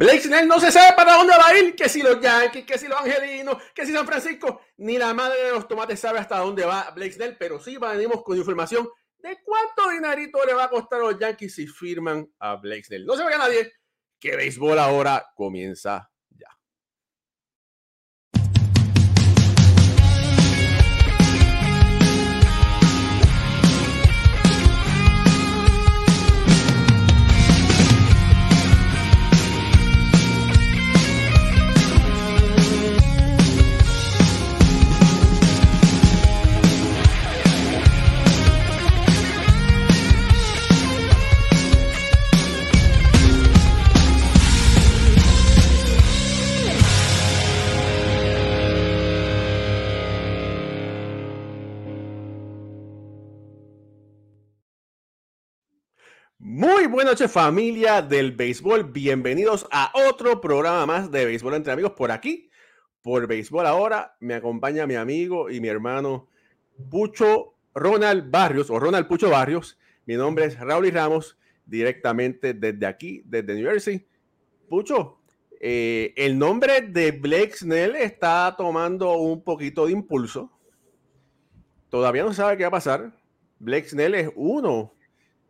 Blake Snell no se sabe para dónde va a ir, que si los Yankees, que si los Angelinos, que si San Francisco, ni la madre de los tomates sabe hasta dónde va Blake Snell, pero sí venimos con información de cuánto dinerito le va a costar a los Yankees si firman a Blake Snell. No se vaya nadie, que béisbol ahora comienza Muy buenas noches familia del béisbol, bienvenidos a otro programa más de béisbol entre amigos por aquí, por béisbol ahora, me acompaña mi amigo y mi hermano Pucho Ronald Barrios o Ronald Pucho Barrios, mi nombre es Raúl Ramos, directamente desde aquí, desde New Jersey. Pucho, eh, el nombre de Blake Snell está tomando un poquito de impulso, todavía no sabe qué va a pasar, Blake Snell es uno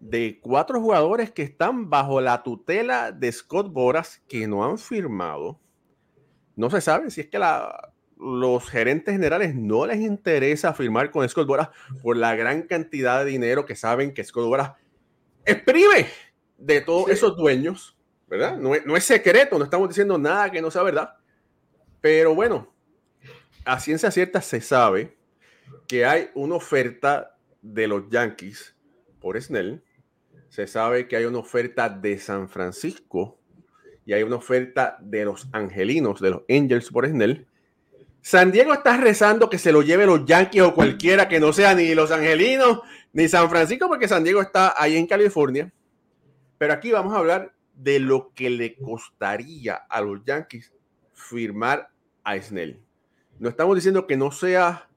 de cuatro jugadores que están bajo la tutela de Scott Boras que no han firmado. No se sabe si es que los gerentes generales no les interesa firmar con Scott Boras por la gran cantidad de dinero que saben que Scott Boras exprime de todos esos dueños, ¿verdad? No es, no es secreto, no estamos diciendo nada que no sea verdad. Pero bueno, a ciencia cierta se sabe que hay una oferta de los Yankees por Snell se sabe que hay una oferta de San Francisco y hay una oferta de los Angelinos, de los Angels por Snell. San Diego está rezando que se lo lleve los Yankees o cualquiera que no sea ni los Angelinos ni San Francisco, porque San Diego está ahí en California. Pero aquí vamos a hablar de lo que le costaría a los Yankees firmar a Snell. No estamos diciendo que no sea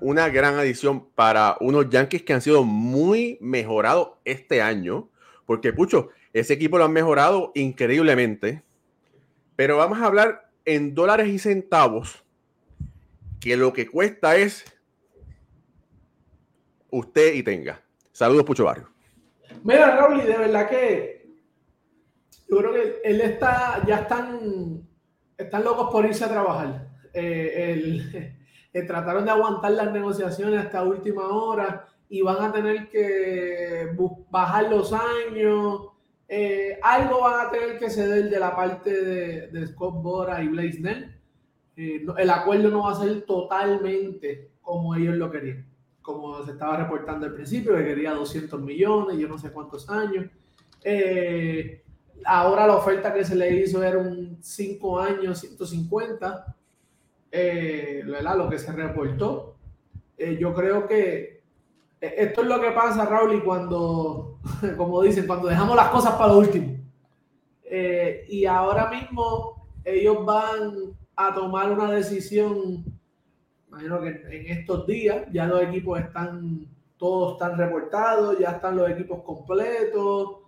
una gran adición para unos Yankees que han sido muy mejorados este año, porque Pucho, ese equipo lo han mejorado increíblemente. Pero vamos a hablar en dólares y centavos, que lo que cuesta es usted y tenga. Saludos, Pucho Barrio. Mira, Raúl, de verdad que yo creo que él está, ya están, están locos por irse a trabajar. Eh, el, trataron de aguantar las negociaciones hasta última hora y van a tener que bajar los años. Eh, algo van a tener que ceder de la parte de, Scott Bora y Blaze Nell. Eh, el acuerdo no va a ser totalmente como ellos lo querían. Como se estaba reportando al principio, que quería 200 millones, yo no sé cuántos años. Eh, ahora la oferta que se le hizo era un 5 años, 150 eh, lo que se reportó. Eh, yo creo que eh, esto es lo que pasa, Raúl, y cuando, como dicen, cuando dejamos las cosas para lo último. y ahora mismo ellos van a tomar una decisión, imagino que en estos días ya los equipos están, todos están reportados, ya están los equipos completos.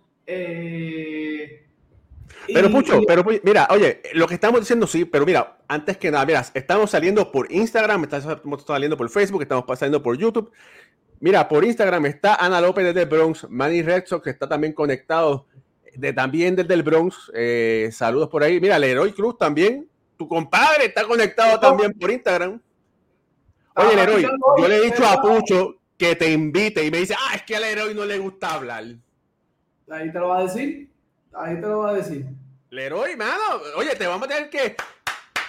Pero Pucho, pero mira, oye, lo que estamos diciendo sí, pero mira, antes que nada, mira, estamos saliendo por Instagram, estamos saliendo por Facebook, estamos saliendo por YouTube. Mira, por Instagram está Ana López desde el Bronx, Manny Red que está también conectado de, también desde el Bronx. Eh, saludos por ahí. Mira, Leroy Cruz también, tu compadre está conectado también por Instagram. Oye, Leroy, yo le he dicho a Pucho que te invite y me dice, ah, es que a Leroy no le gusta hablar. Ahí te lo va a decir. Ahí te lo voy a decir. Leroy, mano, oye, te vamos a tener que,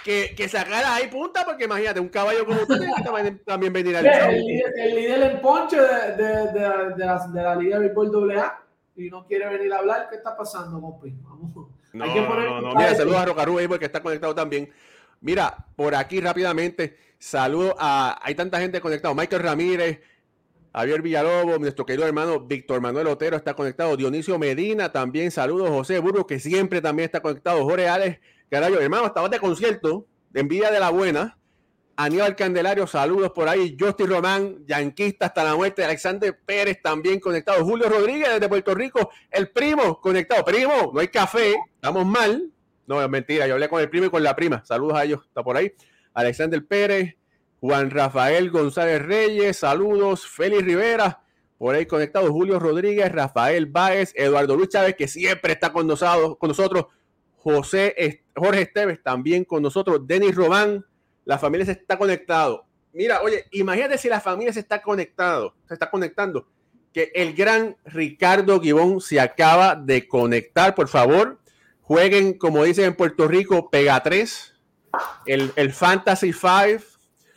que, que sacar ahí punta, porque imagínate, un caballo como usted también venir al. El, el, líder en ponche de, de, de, de, la, de la Liga de Béisbol AA y no quiere venir a hablar. ¿Qué está pasando, compi? Vamos. No, Hay que poner no, no, Mira, saludos a Rocarú ahí porque está conectado también. Mira, por aquí rápidamente, saludo a. Hay tanta gente conectada. Michael Ramírez, Javier Villalobos, nuestro querido hermano Víctor Manuel Otero está conectado. Dionisio Medina también, saludos. José Burgos, que siempre también está conectado. Jorge Alex, carajo, hermano, estaba de concierto, de envidia de la buena. Aníbal Candelario, saludos por ahí. Justin Román, yanquista hasta la muerte. Alexander Pérez también conectado. Julio Rodríguez desde Puerto Rico, el primo conectado. Primo, no hay café, estamos mal. No, es mentira. Yo hablé con el primo y con la prima. Saludos a ellos. Está por ahí. Alexander Pérez, Juan Rafael González Reyes, saludos. Félix Rivera, por ahí conectado. Julio Rodríguez, Rafael Báez, Eduardo Luis Chávez, que siempre está con nosotros. José, Jorge Esteves también con nosotros. Denis Román, la familia se está conectado. Mira, oye, imagínate si la familia se está conectado, se está conectando, que el gran Ricardo Gibón se acaba de conectar, por favor. Jueguen, como dicen en Puerto Rico, Pega 3, el, el Fantasy 5,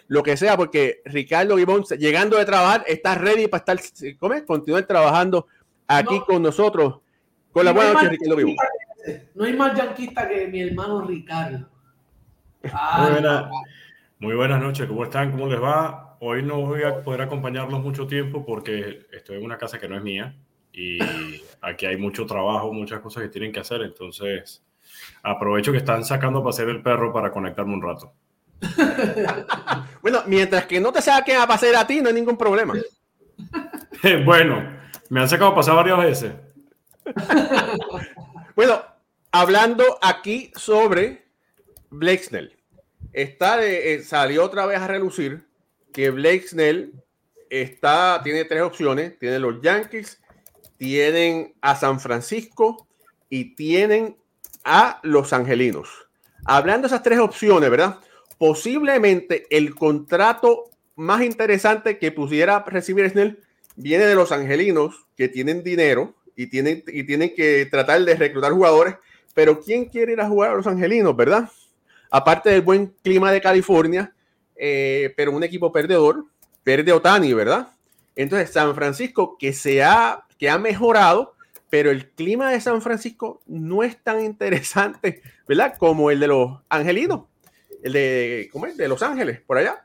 lo que sea, porque Ricardo Gibón, llegando de trabajar, está ready para estar, ¿cómo es? Continuar trabajando aquí con nosotros. Con la buena noche, Ricardo Gibón. No hay más yanquista que mi hermano Ricardo. muy, buenas noches, ¿cómo están? ¿Cómo les va? Hoy no voy a poder acompañarlos mucho tiempo porque estoy en una casa que no es mía y aquí hay mucho trabajo, muchas cosas que tienen que hacer, entonces aprovecho que están sacando a pasear el perro para conectarme un rato. bueno, mientras que no te saquen a pasear a ti, no hay ningún problema. bueno, me han sacado a pasar varias veces. bueno, hablando aquí sobre Blake Snell. Está, eh, salió otra vez a relucir que Blake Snell está, tiene tres opciones. Tiene los Yankees, tienen a San Francisco y tienen a los Angelinos. Hablando de esas tres opciones, ¿verdad? Posiblemente el contrato más interesante que pudiera recibir Snell viene de los Angelinos, que tienen dinero y tienen, y tienen que tratar de reclutar jugadores pero ¿quién quiere ir a jugar a los Angelinos, verdad? Aparte del buen clima de California, eh, pero un equipo perdedor, perde Otani, ¿verdad? Entonces, San Francisco, que se ha, que ha mejorado, pero el clima de San Francisco no es tan interesante, ¿verdad? Como el de los Angelinos, el de, Los Ángeles, por allá.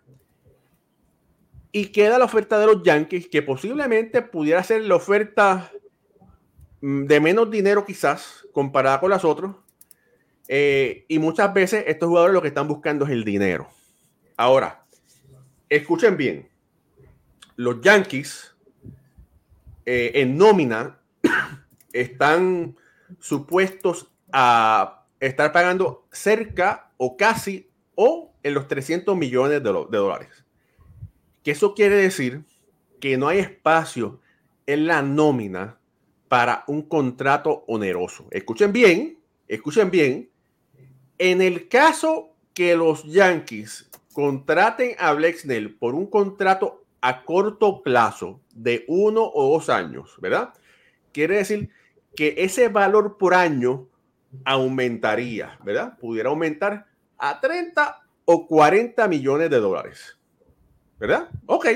Y queda la oferta de los Yankees, que posiblemente pudiera ser la oferta Mm, de menos dinero quizás comparada con las otras. Eh, y muchas veces estos jugadores lo que están buscando es el dinero. Ahora, escuchen bien. Los Yankees eh, en nómina están supuestos a estar pagando cerca o casi o en los 300 millones de, dólares. Que eso quiere decir que no hay espacio en la nómina para un contrato oneroso. Escuchen bien, escuchen bien. En el caso que los Yankees contraten a Blexnell por un contrato a corto plazo de uno o dos años, ¿verdad? Quiere decir que ese valor por año aumentaría, ¿verdad? Pudiera aumentar a 30 o 40 millones de dólares, ¿verdad? Ok,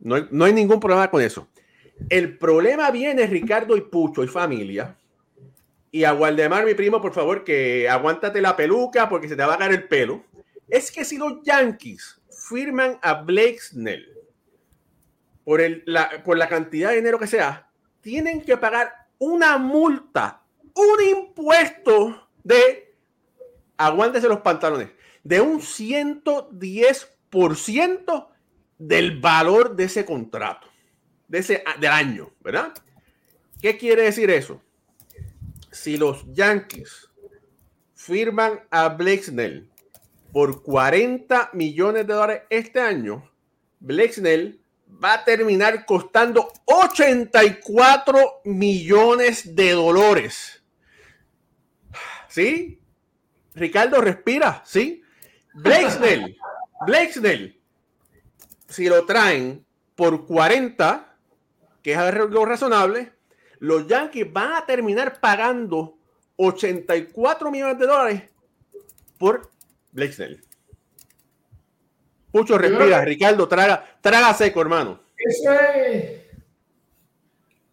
no hay, no hay ningún problema con eso. El problema viene, Ricardo y Pucho y familia. Y a Waldemar, mi primo, por favor, que aguántate la peluca porque se te va a caer el pelo. Es que si los Yankees firman a Blake Snell por, la, por la cantidad de dinero que sea, tienen que pagar una multa, un impuesto de, aguántese los pantalones, de un 110% del valor de ese contrato de ese, del año, ¿verdad? ¿Qué quiere decir eso? Si los Yankees firman a Blake Snell por 40 millones de dólares este año, Blake Snell va a terminar costando 84 millones de dólares. ¿Sí? Ricardo, respira, ¿sí? Blake Snell, Blake Snell, si lo traen por 40, que es algo razonable, los Yankees van a terminar pagando 84 millones de dólares por Blake Snell. Pucho respira, Ricardo, traga, traga seco, hermano. Eso es.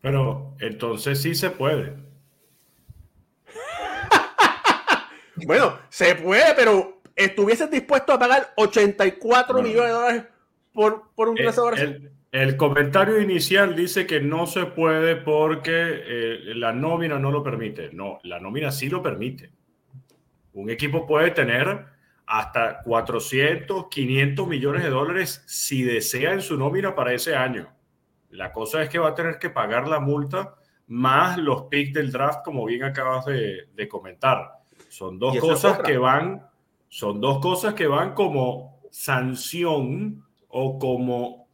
Pero entonces sí se puede. Bueno, se puede, pero ¿estuvieses dispuesto a pagar 84 millones de dólares por, por un lanzador el comentario inicial dice que no se puede porque eh, la nómina no lo permite. No, la nómina sí lo permite. Un equipo puede tener hasta 400, 500 millones de dólares si desea en su nómina para ese año. La cosa es que va a tener que pagar la multa más los picks del draft, como bien acabas de, comentar. Son dos cosas que van, son dos cosas que van como sanción o como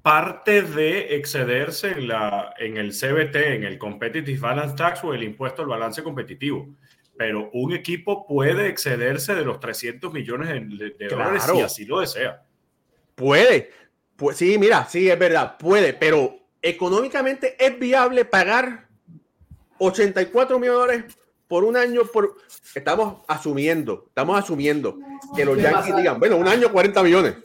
parte de excederse en, la, en el CBT, en el Competitive Balance Tax o el impuesto al balance competitivo. Pero un equipo puede excederse de los 300 millones de, dólares si así lo desea. Puede. Pues sí, mira, sí, es verdad, puede, pero económicamente es viable pagar 84 millones por un año, por estamos asumiendo, estamos asumiendo que los Yankees digan, bueno, un año 40 millones.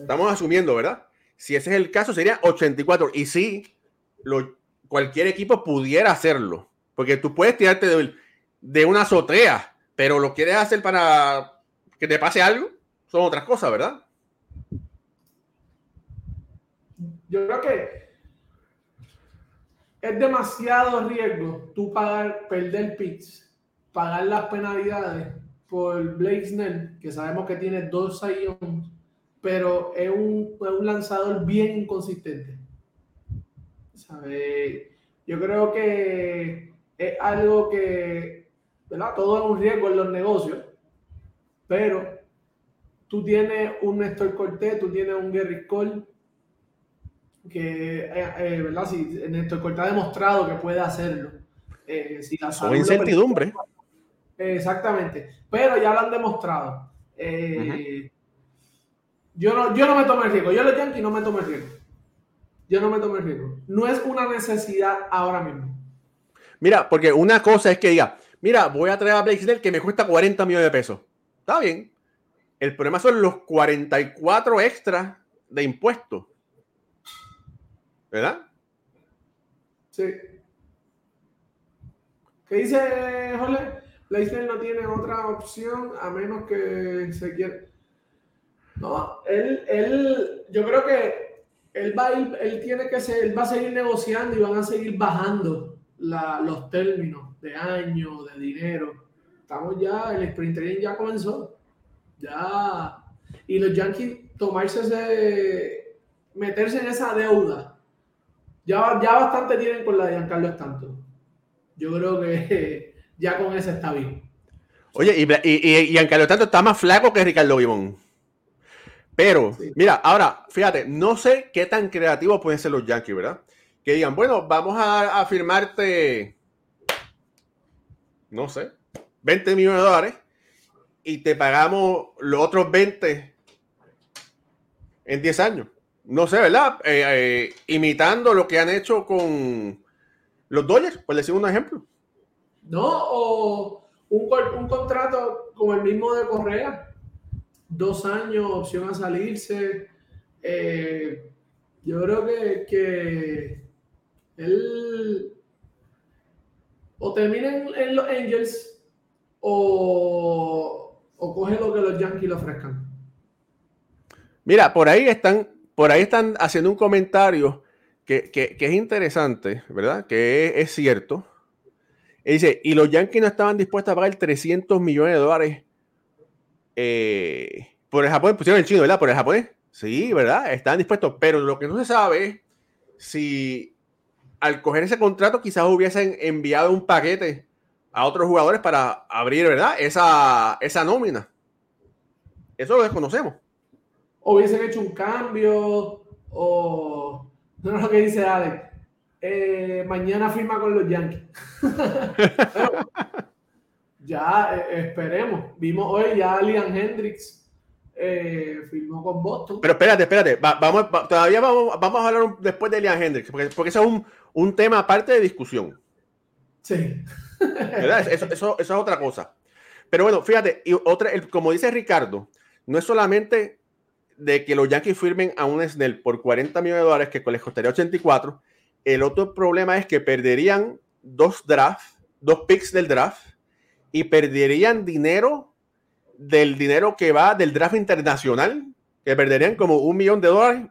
Estamos asumiendo, ¿verdad? Si ese es el caso, sería 84. Y sí, cualquier equipo pudiera hacerlo, porque tú puedes tirarte de una azotea, pero lo quieres hacer para que te pase algo, son otras cosas, ¿verdad? Yo creo que es demasiado riesgo tú pagar, perder picks, pagar las penalidades por Blake Snell, que sabemos que tiene dos años, pero es un, un, lanzador bien inconsistente. Yo creo que es algo que, ¿verdad? Todo es un riesgo en los negocios, pero tú tienes un Néstor Cortés, tú tienes un Gary Cole, que, eh, eh, ¿verdad? Si Néstor Cortés ha demostrado que puede hacerlo. Eh, si la o incertidumbre. exactamente, pero ya lo han demostrado. yo, no, yo no me tomo el riesgo, yo los Yankees no me tomo el riesgo. Yo no me tomo el riesgo. No es una necesidad ahora mismo. Mira, porque una cosa es que diga, mira, voy a traer a Blake Snell que me cuesta 40 millones de pesos. Está bien. El problema son los 44 extras de impuestos. ¿Verdad? Sí. ¿Qué dice Jole? Leicester no tiene otra opción a menos que se quiera. No, él, él, yo creo que él va a él tiene que ser, él va a seguir negociando y van a seguir bajando la, los términos de año, de dinero. Estamos ya, el sprint training ya comenzó. Ya. Y los Yankees tomarse ese, meterse en esa deuda ya, ya bastante tienen con la de Giancarlo Stanton. Yo creo que ya con ese está bien. Oye, y, y, y Giancarlo Stanton está más flaco que Ricardo Vivón. Pero, mira, ahora, fíjate, no sé qué tan creativos pueden ser los Yankees, ¿verdad? Que digan, bueno, vamos a, a firmarte, no sé, 20 millones de dólares y te pagamos los otros 20 en 10 años no sé, ¿verdad? Eh, eh, imitando lo que han hecho con los Dodgers, por decir un ejemplo. No, o un, un contrato como el mismo de Correa, dos años, opción a salirse. Eh, yo creo que, que él o termina en, los Angels o, o coge lo que los Yankees le ofrezcan. Mira, por ahí están por ahí están haciendo un comentario que, es interesante, ¿verdad? Que es, cierto. Y dice, y los Yankees no estaban dispuestos a pagar 300 millones de dólares eh, por el japonés, pusieron el chino, ¿verdad? Por el japonés. Sí, ¿verdad? Estaban dispuestos, pero lo que no se sabe es si al coger ese contrato quizás hubiesen enviado un paquete a otros jugadores para abrir, ¿verdad? Esa, esa nómina. Eso lo desconocemos o hubiesen hecho un cambio, o no es lo que dice Alex. Eh, mañana firma con los Yankees. ya eh, esperemos. Vimos hoy ya a Liam Hendricks eh, firmó con Boston. Pero espérate, espérate. vamos, todavía vamos, vamos, a hablar después de Liam Hendricks, porque, porque eso es un, un, tema aparte de discusión. Sí. Eso, eso, eso, es otra cosa. Pero bueno, fíjate, y otra, como dice Ricardo, no es solamente de que los Yankees firmen a un Snell por 40 millones de dólares, que les costaría 84. El otro problema es que perderían dos drafts, dos picks del draft, y perderían dinero del dinero que va del draft internacional, que perderían como un millón de dólares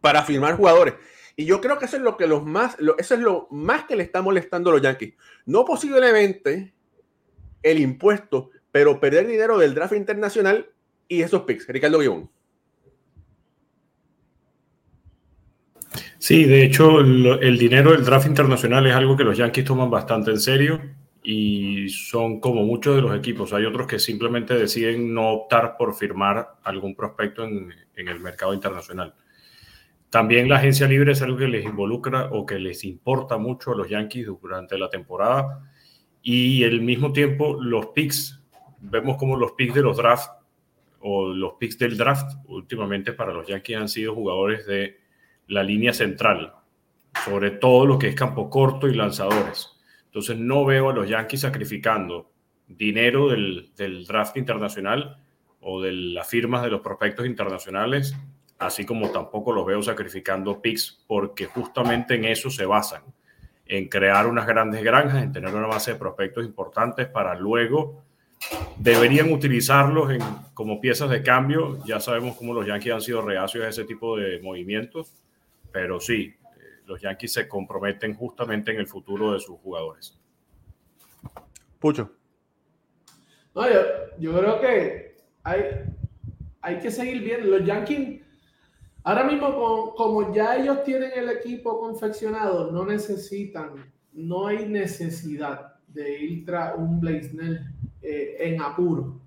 para firmar jugadores. Y yo creo que eso es lo que los más, eso es lo más que le está molestando a los Yankees. No posiblemente el impuesto, pero perder dinero del draft internacional y esos picks, Ricardo Guión. Sí, de hecho, el, dinero del draft internacional es algo que los Yankees toman bastante en serio y son como muchos de los equipos. Hay otros que simplemente deciden no optar por firmar algún prospecto en, el mercado internacional. También la agencia libre es algo que les involucra o que les importa mucho a los Yankees durante la temporada y al mismo tiempo los picks. Vemos como los picks de los drafts o los picks del draft últimamente para los Yankees han sido jugadores de la línea central, sobre todo lo que es campo corto y lanzadores. Entonces no veo a los Yankees sacrificando dinero del, del draft internacional o de las firmas de los prospectos internacionales, así como tampoco los veo sacrificando picks, porque justamente en eso se basan, en crear unas grandes granjas, en tener una base de prospectos importantes para luego deberían utilizarlos en, como piezas de cambio. Ya sabemos cómo los Yankees han sido reacios a ese tipo de movimientos, pero sí, eh, los Yankees se comprometen justamente en el futuro de sus jugadores. Pucho. No, yo, yo creo que hay, hay que seguir viendo. Los Yankees, ahora mismo, como, como ya ellos tienen el equipo confeccionado, no necesitan, no hay necesidad de ir tras un Blaisnell eh, en apuro.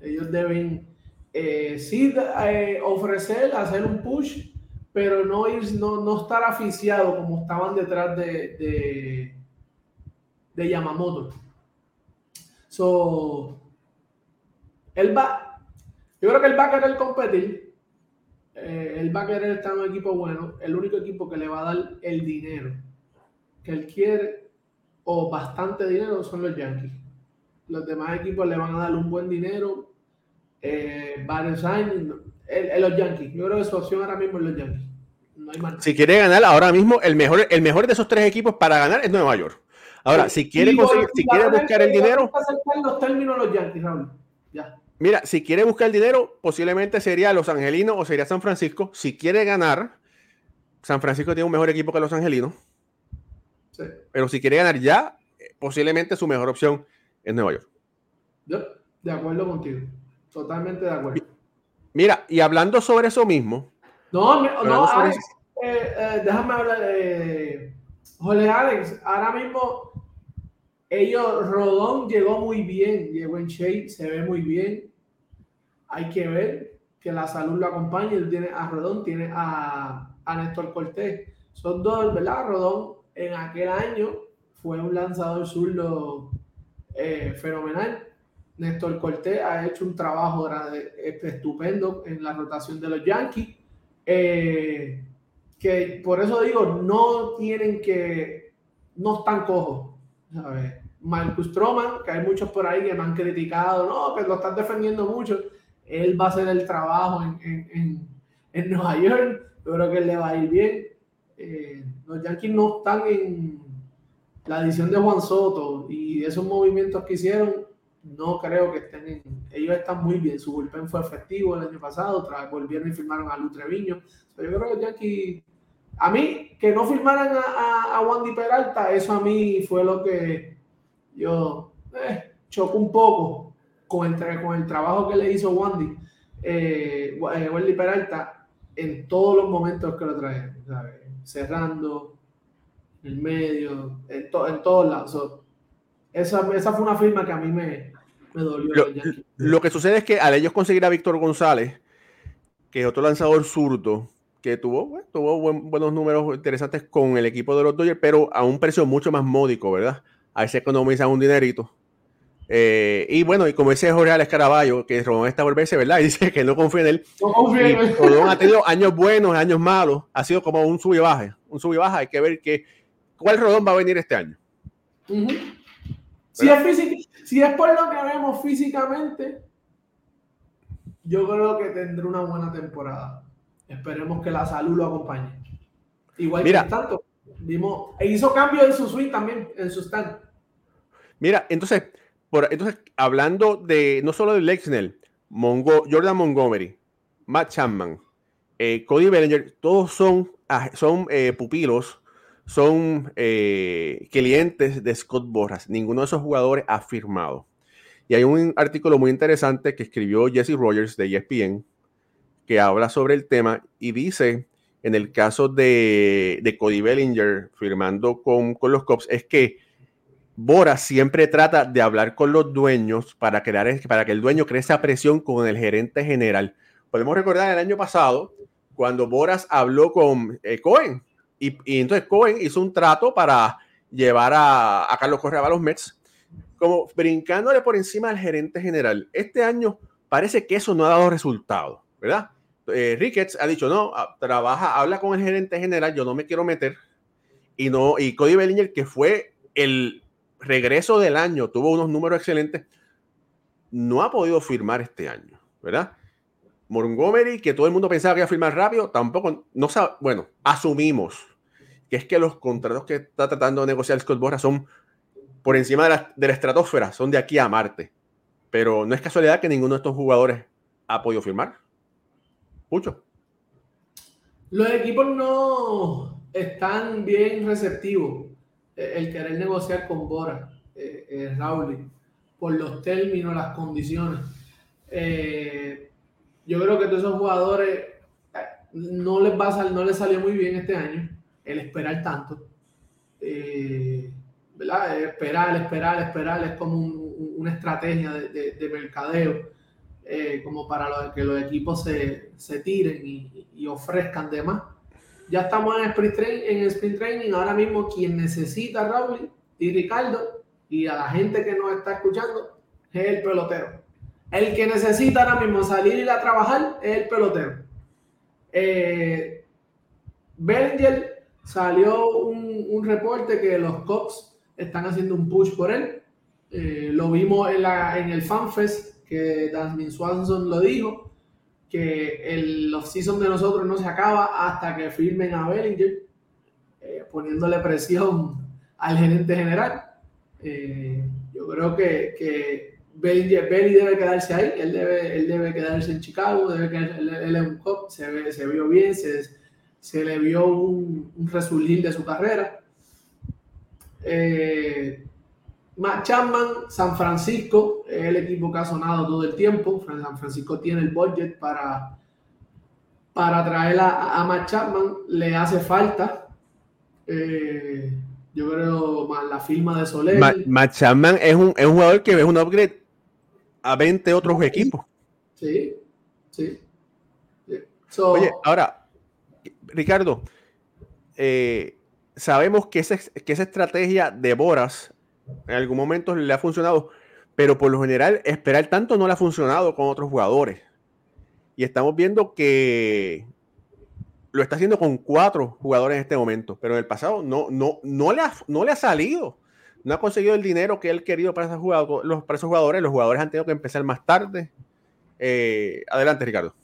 Ellos deben eh, sí eh, ofrecer, hacer un push, pero no, ir, no, no estar aficiado como estaban detrás de, de, de Yamamoto. So, él va, yo creo que él va a querer competir. Eh, él va a querer estar en un equipo bueno. El único equipo que le va a dar el dinero que él quiere o bastante dinero son los Yankees. Los demás equipos le van a dar un buen dinero, eh, varios años. Los Yankees, yo creo que su opción ahora mismo es los Yankees. No hay. Si quiere ganar ahora mismo, el mejor, el mejor de esos tres equipos para ganar es Nueva York. Ahora, si quiere, conseguir, si quiere buscar el dinero, tengo que aceptar los términos de los Yankees, Raúl. Ya. mira, si quiere buscar el dinero, posiblemente sería Los Angelinos o sería San Francisco. Si quiere ganar, San Francisco tiene un mejor equipo que Los Angelinos. Sí. Pero si quiere ganar ya, eh, posiblemente su mejor opción es Nueva York. Yo, de acuerdo contigo. Totalmente de acuerdo. Mira, y hablando sobre eso mismo, No, no, Alex, eh, eh, déjame hablar. Eh, Jorge Alex, ahora mismo ellos, Rodón llegó muy bien, llegó en shape, se ve muy bien. Hay que ver que la salud lo acompañe. Él tiene a Rodón, tiene a, a Néstor Cortés. Son dos, ¿verdad? Rodón en aquel año fue un lanzador zurdo eh, fenomenal. Néstor Cortés ha hecho un trabajo grande- estupendo en la rotación de los Yankees. Eh, que por eso digo, no tienen que, no están cojos. Marcus Stroman, que hay muchos por ahí que me han criticado, no, que lo están defendiendo mucho. Él va a hacer el trabajo en, en, en, en Nueva York. Yo creo que le va a ir bien. Eh, los Yankees no están en la edición de Juan Soto y esos movimientos que hicieron, no creo que estén en. Ellos están muy bien. Su bullpen fue efectivo el año pasado. Vez volvieron y firmaron a Lu Treviño. Pero yo creo que Yankees. A mí, que no firmaran a, a, a Wandy Peralta, eso a mí fue lo que yo eh, chocó un poco con el, con el trabajo que le hizo Wandy, eh, eh, Wandy Peralta, en todos los momentos que lo trajeron, cerrando, el medio, en, to- en todos lados. So, esa, esa fue una firma que a mí me, me dolió. Lo, lo que sucede es que al ellos conseguir a Víctor González, que es otro lanzador zurdo, que tuvo, bueno, tuvo buen- buenos números interesantes con el equipo de los Dodgers, pero a un precio mucho más módico, ¿verdad? Ahí se economiza un dinerito. Eh, y bueno, y como dice Jorge Alex Caraballo, que Rodón está por verse, ¿verdad? Y dice que no confía en él. No confío Y en él. Rodón ha tenido años buenos, años malos. Ha sido como un sub y baja. Un sub y baja. Hay que ver que, cuál Rodón va a venir este año. Si, es físic- si es por lo que vemos físicamente, yo creo que tendrá una buena temporada. Esperemos que la salud lo acompañe. Igual Mira. que tanto, vimos, e hizo cambio en su swing también, en su stand. Mira, entonces, por, entonces hablando de no solo de Lexnell, Mongo, Jordan Montgomery, Matt Chapman, eh, Cody Bellinger, todos son, ah, son eh, pupilos, son eh, clientes de Scott Borras. Ninguno de esos jugadores ha firmado. Y hay un artículo muy interesante que escribió Jesse Rogers de ESPN que habla sobre el tema y dice, en el caso de, de Cody Bellinger firmando con, con los Cubs, es que Bora siempre trata de hablar con los dueños para, crear, para que el dueño cree esa presión con el gerente general. Podemos recordar el año pasado cuando Boras habló con eh, Cohen y, entonces Cohen hizo un trato para llevar a, Carlos Correa a los Mets, como brincándole por encima al gerente general. Este año parece que eso no ha dado resultado, ¿verdad? Eh, Ricketts ha dicho, no, ah, trabaja, habla con el gerente general, yo no me quiero meter. Y, no, y Cody Bellinger, que fue el regreso del año, tuvo unos números excelentes, no ha podido firmar este año, ¿verdad? Montgomery, que todo el mundo pensaba que iba a firmar rápido, tampoco, no sabe, bueno, asumimos que es que los contratos que está tratando de negociar Scott Borra son por encima de la, de estratosfera, son de aquí a Marte. Pero no es casualidad que ninguno de estos jugadores ha podido firmar. Mucho. Los equipos no están bien receptivos el querer negociar con Bora, eh, eh, Raúl, por los términos, las condiciones. Eh, yo creo que todos esos jugadores eh, no les va a no les salió muy bien este año el esperar tanto. ¿verdad? Esperar, esperar, esperar es como una estrategia de, mercadeo, como para que los equipos se, tiren y, ofrezcan de más ya estamos en sprint, training, en sprint training. Ahora mismo quien necesita a Raúl y Ricardo y a la gente que nos está escuchando es el pelotero. El que necesita ahora mismo salir y a trabajar es el pelotero. Eh, salió un, un, reporte que los Cops están haciendo un push por él. Eh, lo vimos en, la, en el FanFest que Dasmin Swanson lo dijo que el off-season de nosotros no se acaba hasta que firmen a Bellinger, eh, poniéndole presión al gerente general. Eh, yo creo que, que Bellinger, Belly debe quedarse ahí, él debe, él debe quedarse en Chicago, debe él, él, es un cop, se, se vio bien, se, se le vio un, un resurgir de su carrera. Eh, Matt Chapman, San Francisco, es el equipo que ha sonado todo el tiempo. San Francisco tiene el budget para, para traer a, a Matt Chapman. Le hace falta. Eh, yo creo más la firma de Soler. Matt, Chapman es un, es un, jugador que es un upgrade a 20 otros equipos. Sí, sí. Oye, ahora, Ricardo, eh, sabemos que, esa estrategia de Boras en algún momento le ha funcionado, pero por lo general esperar tanto no le ha funcionado con otros jugadores. Y estamos viendo que lo está haciendo con cuatro jugadores en este momento, pero en el pasado no, no, no, le, ha, salido. No ha conseguido el dinero que él querido para, esos jugadores, los, para esos jugadores. Los jugadores han tenido que empezar más tarde. Eh, adelante, Ricardo.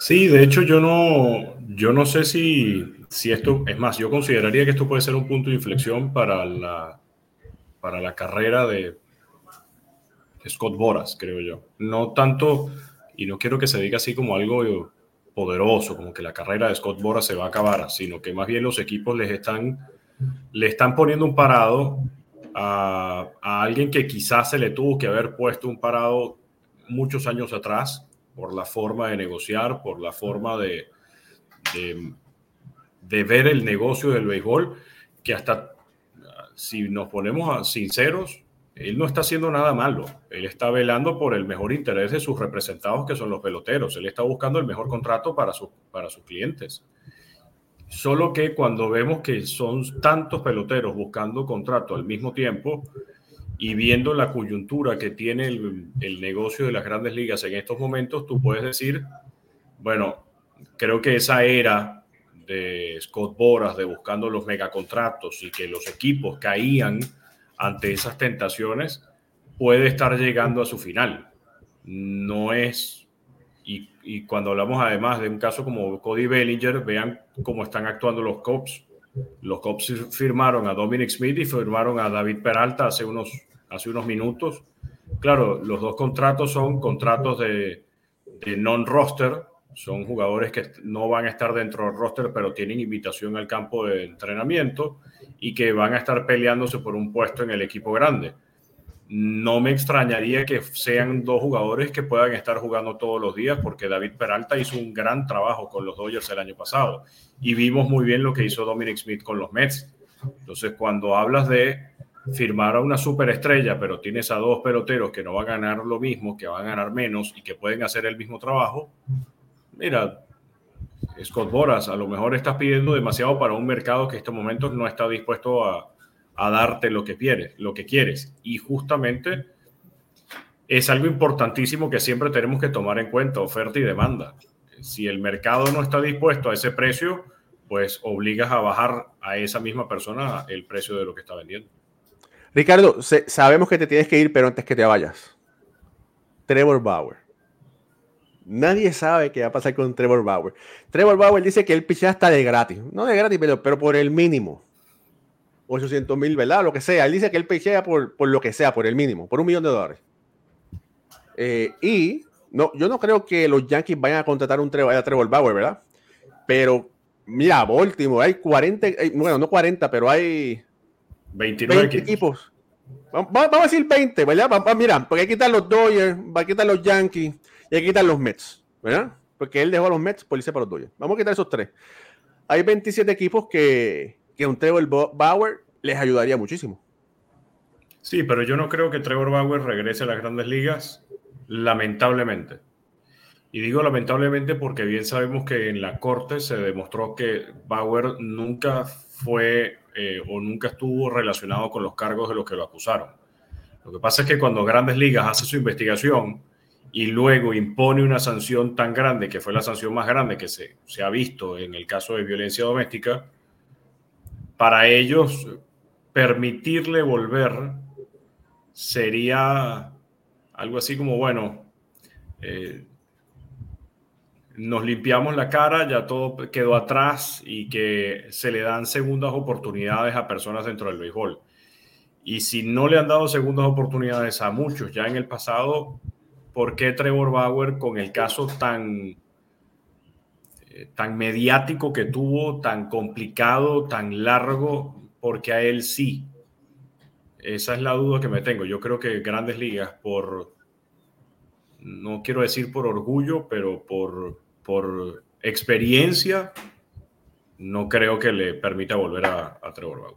Sí, de hecho yo no, yo no sé si si esto, es más, yo consideraría que esto puede ser un punto de inflexión para la, para la carrera de, Scott Boras, creo yo. No tanto, y no quiero que se diga así como algo poderoso, como que la carrera de Scott Boras se va a acabar, sino que más bien los equipos les están, le están poniendo un parado a, a, alguien que quizás se le tuvo que haber puesto un parado muchos años atrás por la forma de negociar, por la forma de, de ver el negocio del béisbol, que hasta si nos ponemos sinceros, él no está haciendo nada malo. Él está velando por el mejor interés de sus representados, que son los peloteros. Él está buscando el mejor contrato para, para sus clientes. Solo que cuando vemos que son tantos peloteros buscando contrato al mismo tiempo y viendo la coyuntura que tiene el, negocio de las grandes ligas en estos momentos, tú puedes decir, bueno, creo que esa era de Scott Boras de buscando los megacontratos y que los equipos caían ante esas tentaciones, puede estar llegando a su final. No es, y, y cuando hablamos además de un caso como Cody Bellinger, vean cómo están actuando los Cubs. Los Cubs firmaron a Dominic Smith y firmaron a David Peralta hace unos, hace unos minutos. Claro, los dos contratos son contratos de, de non-roster, son jugadores que no van a estar dentro del roster, pero tienen invitación al campo de entrenamiento y que van a estar peleándose por un puesto en el equipo grande. No me extrañaría que sean dos jugadores que puedan estar jugando todos los días, porque David Peralta hizo un gran trabajo con los Dodgers el año pasado y vimos muy bien lo que hizo Dominic Smith con los Mets. Entonces, cuando hablas de firmar a una superestrella, pero tienes a dos peloteros que no van a ganar lo mismo, que van a ganar menos y que pueden hacer el mismo trabajo, mira, Scott Boras, a lo mejor estás pidiendo demasiado para un mercado que en estos momentos no está dispuesto a, a darte lo que quieres, lo que quieres. Y justamente es algo importantísimo que siempre tenemos que tomar en cuenta, oferta y demanda. Si el mercado no está dispuesto a ese precio, pues obligas a bajar a esa misma persona el precio de lo que está vendiendo. Ricardo, sabemos que te tienes que ir, pero antes que te vayas. Trevor Bauer. Nadie sabe qué va a pasar con Trevor Bauer. Trevor Bauer dice que él pichea hasta de gratis. No de gratis, pero, pero por el mínimo. 800 mil, ¿verdad? Lo que sea. Él dice que él pichea por, por lo que sea, por el mínimo, por un millón de dólares. Eh, y no, yo no creo que los Yankees vayan a contratar un Trevor, a Trevor Bauer, ¿verdad? Pero mira, Baltimore, hay 40, bueno, no 40, pero hay 29 equipos. Vamos, a decir 20, ¿verdad? mira, porque hay que quitar los Dodgers, va a quitar los Yankees y hay que quitar los Mets, ¿verdad? Porque él dejó a los Mets por irse para los Dodgers. Vamos a quitar esos tres. Hay 27 equipos que, que un Trevor Bauer les ayudaría muchísimo. Sí, pero yo no creo que Trevor Bauer regrese a las grandes ligas, lamentablemente. Y digo lamentablemente porque bien sabemos que en la corte se demostró que Bauer nunca fue eh, o nunca estuvo relacionado con los cargos de los que lo acusaron. Lo que pasa es que cuando Grandes Ligas hace su investigación y luego impone una sanción tan grande, que fue la sanción más grande que se, se ha visto en el caso de violencia doméstica, para ellos permitirle volver sería algo así como, bueno, eh, nos limpiamos la cara, ya todo quedó atrás y que se le dan segundas oportunidades a personas dentro del béisbol. Y si no le han dado segundas oportunidades a muchos ya en el pasado, ¿por qué Trevor Bauer con el caso tan, eh, tan mediático que tuvo, tan complicado, tan largo, porque a él sí? Esa es la duda que me tengo. Yo creo que grandes ligas, por, no quiero decir por orgullo, pero por, por experiencia, no creo que le permita volver a, Trevor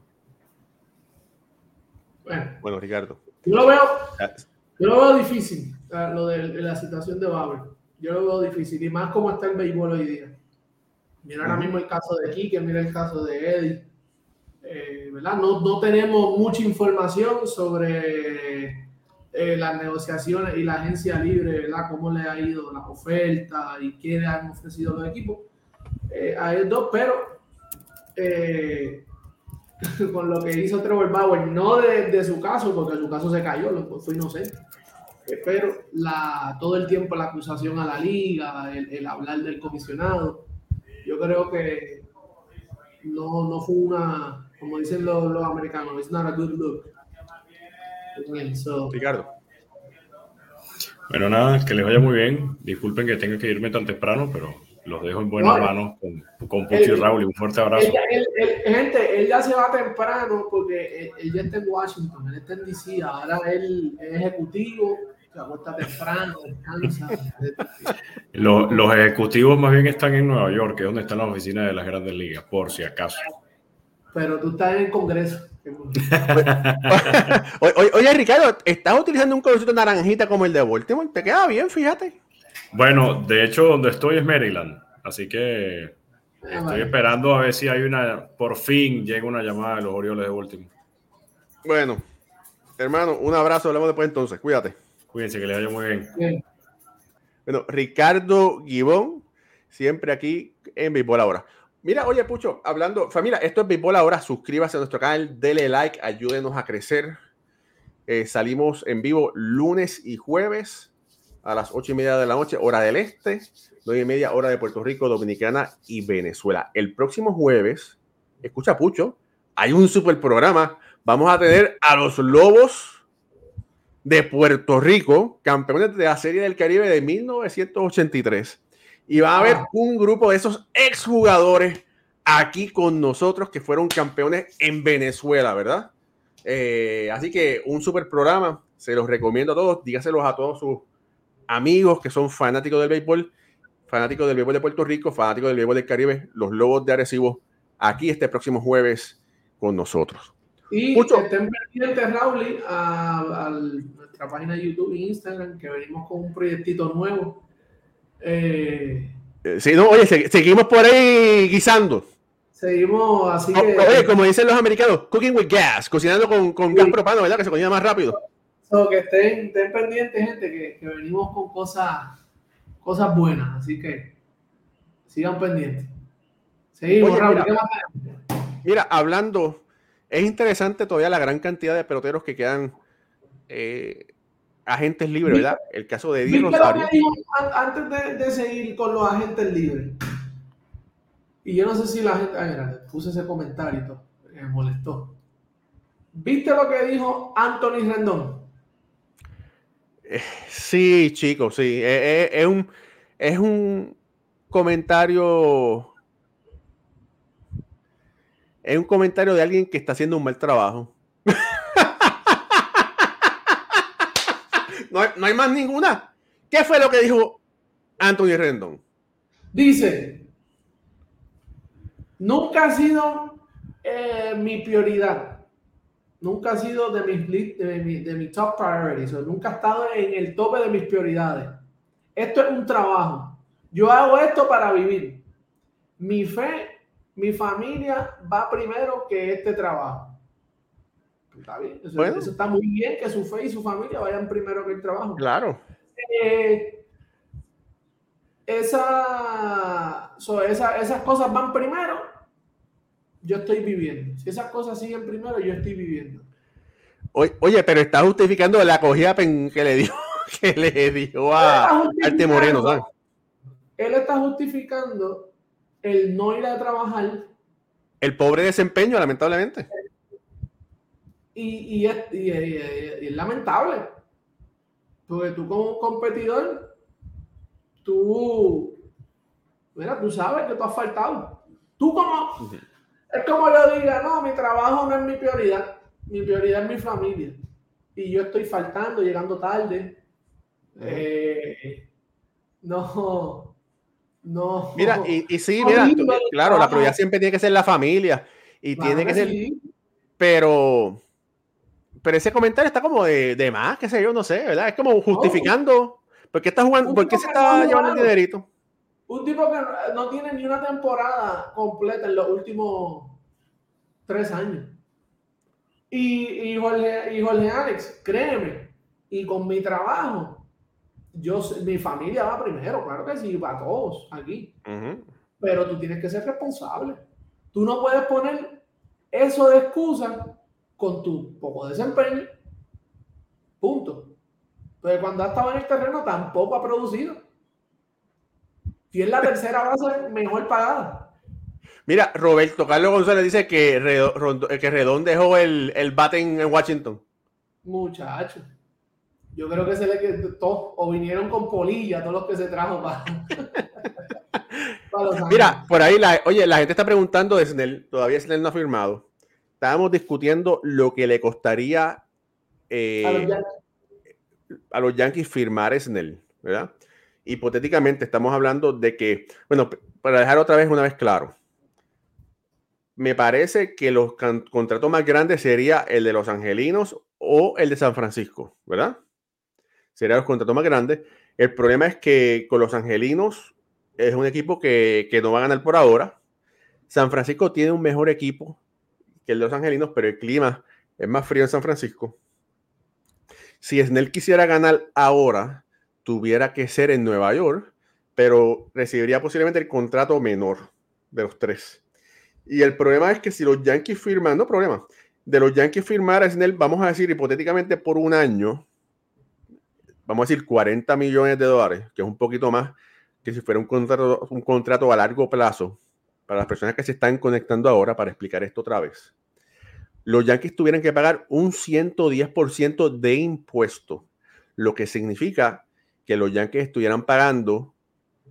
Bauer. Bueno, Ricardo. Yo lo veo, yo lo veo difícil, lo de, la situación de Bauer. Yo lo veo difícil, y más como está el béisbol hoy día. Mira ahora mismo el caso de Kike, mira el caso de Eddie. Eh, ¿verdad? No, no tenemos mucha información sobre eh, las negociaciones y la agencia libre, ¿verdad? Cómo le ha ido las ofertas y qué le han ofrecido los equipos eh, a ellos dos, pero eh, con lo que hizo Trevor Bauer, no de, su caso, porque su caso se cayó, lo, fue inocente, pero la, todo el tiempo la acusación a la liga, el, hablar del comisionado, yo creo que no, no fue una, como dicen los, los americanos, it's not a good look Ricardo. Bueno, nada, que les vaya muy bien. Disculpen que tenga que irme tan temprano, pero los dejo en buenas manos con, con Pucho y Raúl y un fuerte abrazo. gente, él ya se va temprano porque él, ya está en Washington, él está en DC, ahora él es ejecutivo, temprano, descansa. los, los ejecutivos más bien están en Nueva York, que es donde están las oficinas de las grandes ligas, por si acaso. Pero tú estás en el Congreso. oye, Ricardo, ¿estás utilizando un colorcito naranjita como el de Baltimore? Te queda bien, fíjate. Bueno, de hecho, donde estoy es Maryland, así que ah, estoy esperando a ver si hay una, por fin llega una llamada de los Orioles de Baltimore. Bueno, hermano, un abrazo, hablamos después entonces, cuídate. Cuídense, que les vaya muy bien. Bueno, Ricardo Guibón, siempre aquí en Béisbol ahora. Mira, oye, Pucho, hablando, familia, esto es Béisbol ahora. Suscríbase a nuestro canal, dele like, ayúdenos a crecer. Eh, salimos en vivo lunes y jueves a las ocho y media de la noche, hora del este, nueve y media, hora de Puerto Rico, Dominicana y Venezuela. El próximo jueves, escucha, Pucho, hay un super programa. Vamos a tener a los Lobos de Puerto Rico, campeones de la Serie del Caribe de 1983 y va a haber un grupo de esos exjugadores aquí con nosotros que fueron campeones en Venezuela, ¿verdad? Eh, así que un super programa, se los recomiendo a todos, dígaselos a todos sus amigos que son fanáticos del béisbol, fanáticos del béisbol de Puerto Rico, fanáticos del béisbol del Caribe, los Lobos de Arecibo, aquí este próximo jueves con nosotros. Y estén pendientes, Raúl, a, nuestra página de YouTube e Instagram, que venimos con un proyectito nuevo. Eh, eh, sí, no, oye, seguimos por ahí guisando. Seguimos así que. Oye, como dicen los americanos, cooking with gas, cocinando con, con gas propano, ¿verdad? Que se cocina más rápido. que estén, estén pendientes, gente, que, que, venimos con cosas, cosas buenas. Así que sigan pendientes. Seguimos, Raúl. Mira, mira, hablando, es interesante todavía la gran cantidad de peloteros que quedan eh, agentes libres, ¿verdad? El caso de Di Rosario. Antes de, de, seguir con los agentes libres, y yo no sé si la gente, ay, mira, puse ese comentario, me molestó. ¿Viste lo que dijo Anthony Rendón? Eh, sí, chicos, sí. Eh, es, un, es un comentario. Es un comentario de alguien que está haciendo un mal trabajo. no, hay, no hay más ninguna. ¿Qué fue lo que dijo Anthony Rendón? Dice, Nunca ha sido eh, mi prioridad. Nunca ha sido de mis de mi, de top priorities. nunca ha estado en el tope de mis prioridades. Esto es un trabajo. Yo hago esto para vivir. Mi fe, mi familia va primero que este trabajo. Está bien. Eso, está muy bien que su fe y su familia vayan primero que el trabajo. Claro. Eh, esa, esa, esas cosas van primero yo estoy viviendo. Si esas cosas siguen primero, yo estoy viviendo. Oye, pero está justificando la acogida que le dio, que le dio a Arte Moreno, ¿sabes? Él está justificando el no ir a trabajar. El pobre desempeño, lamentablemente. Y, es, es, lamentable. Porque tú como competidor, tú, mira, tú sabes que tú has faltado. Tú como, es como yo diga, no, mi trabajo no es mi prioridad, mi prioridad es mi familia. Y yo estoy faltando, llegando tarde. Eh, no, no. Mira, y, y sí, mira, claro, la prioridad siempre tiene que ser la familia. Y tiene que ser. Pero, pero ese comentario está como de, de, más, qué sé yo, no sé, ¿verdad? Es como justificando. ¿Por qué está jugando? ¿Por qué se está llevando el dinerito? Un tipo que no tiene ni una temporada completa en los últimos tres años. Y, y, Jorge, y Jorge Alex, créeme, y con mi trabajo, yo, mi familia va primero, claro que sí, va todos aquí. Pero tú tienes que ser responsable. Tú no puedes poner eso de excusa con tu poco desempeño. Punto. Pero cuando ha estado en el terreno tampoco ha producido. Y es la tercera base mejor pagada. Mira, Roberto Carlos González dice que, Redón, que Redón dejó el, el bate en Washington. Muchacho. Yo creo que se le que todos, o vinieron con polilla, todos los que se trajo para. Mira, por ahí, la, oye, la gente está preguntando de Snell, todavía Snell no ha firmado. Estábamos discutiendo lo que le costaría eh, a, los a, los Yankees firmar Snell, ¿verdad? hipotéticamente estamos hablando de que, bueno, para dejar otra vez una vez claro, me parece que los contratos más grandes sería el de los Angelinos o el de San Francisco, ¿verdad? Serían los contratos más grandes. El problema es que con los Angelinos es un equipo que, que no va a ganar por ahora. San Francisco tiene un mejor equipo que el de los Angelinos, pero el clima es más frío en San Francisco. Si Snell quisiera ganar ahora, tuviera que ser en Nueva York, pero recibiría posiblemente el contrato menor de los tres. Y el problema es que si los Yankees firman, no problema, de los Yankees firmar a Snell, vamos a decir hipotéticamente por un año, vamos a decir 40 millones de dólares, que es un poquito más que si fuera un contrato, un contrato a largo plazo, para las personas que se están conectando ahora, para explicar esto otra vez. Los Yankees tuvieran que pagar un 110% de impuesto, lo que significa que los Yankees estuvieran pagando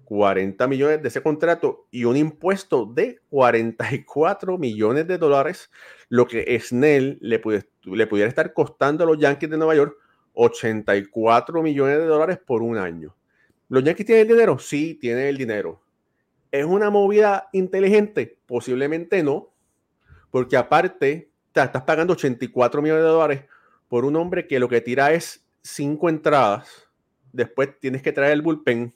40 millones de ese contrato y un impuesto de 44 millones de dólares, lo que Snell le, le pudiera estar costando a los Yankees de Nueva York 84 millones de dólares por un año. ¿Los Yankees tienen el dinero? Sí, tienen el dinero. ¿Es una movida inteligente? Posiblemente no, porque aparte estás pagando 84 millones de dólares por un hombre que lo que tira es cinco entradas, después tienes que traer el bullpen,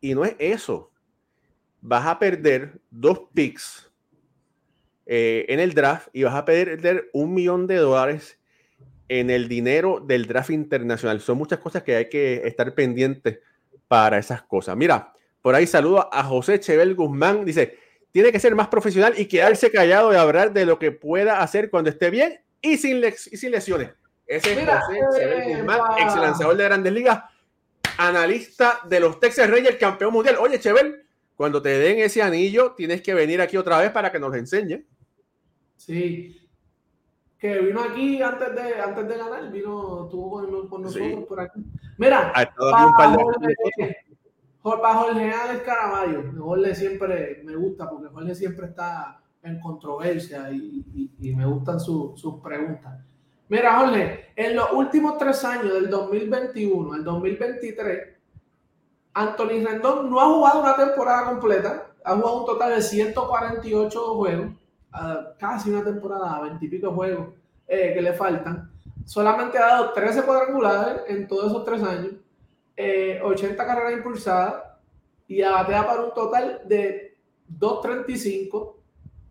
y no es eso. Vas a perder dos picks eh, en el draft y vas a perder un millón de dólares en el dinero del draft internacional. Son muchas cosas que hay que estar pendientes para esas cosas. Mira, por ahí saludo a José Chebel Guzmán. Dice, tiene que ser más profesional y quedarse callado y hablar de lo que pueda hacer cuando esté bien y sin, y sin lesiones. Ese es José Chebel Guzmán, ex lanzador de Grandes Ligas, analista de los Texas Rangers, campeón mundial. Oye, Chebel, cuando te den ese anillo, tienes que venir aquí otra vez para que nos enseñe. Sí, que vino aquí antes de, antes de ganar, vino, estuvo con, nosotros por aquí. Mira, para, Jorge, Alex Caraballo, Jorge siempre me gusta porque Jorge siempre está en controversia y, y, me gustan sus preguntas. Mira, Jorge, en los últimos tres años, del 2021 al 2023, Anthony Rendón no ha jugado una temporada completa, ha jugado un total de 148 juegos casi una temporada, 20 y pico juegos eh, que le faltan. Solamente ha dado 13 cuadrangulares en todos esos tres años, 80 eh, carreras impulsadas y abatea para un total de 235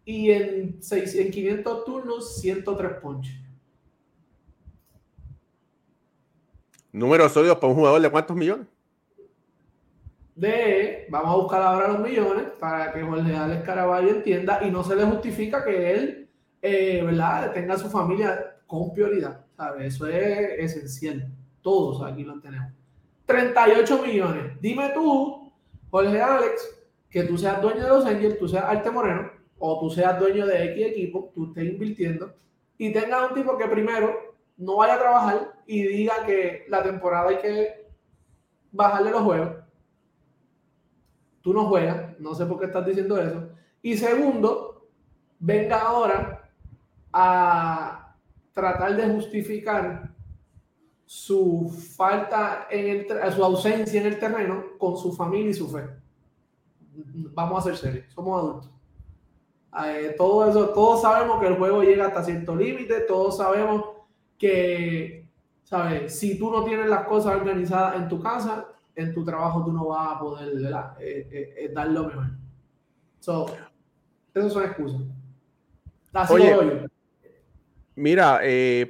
y en, 6, en 500 turnos 103 ponches. Número sólidos para un jugador de cuántos millones? De vamos a buscar ahora los millones para que Jorge Alex Caraballo entienda y no se le justifica que él, eh, ¿verdad?, tenga su familia con prioridad, ¿sabes? Eso es esencial. Todos aquí lo tenemos. 38 millones. Dime tú, Jorge Alex, que tú seas dueño de los Angels, tú seas Arte Moreno, o tú seas dueño de X equipo, tú estés invirtiendo, y tengas un tipo que primero no vaya a trabajar y diga que la temporada hay que bajarle los juegos tú no juegas, no sé por qué estás diciendo eso. Y segundo, venga ahora a tratar de justificar su falta en el, su ausencia en el terreno con su familia y su fe. Vamos a ser serios, somos adultos. Eh, todo eso, todos sabemos que el juego llega hasta cierto límite, todos sabemos que, ¿sabes? Si tú no tienes las cosas organizadas en tu casa, en tu trabajo tú no vas a poder eh, eh, eh, dar lo mejor. So, esas son excusas. Oye, mira,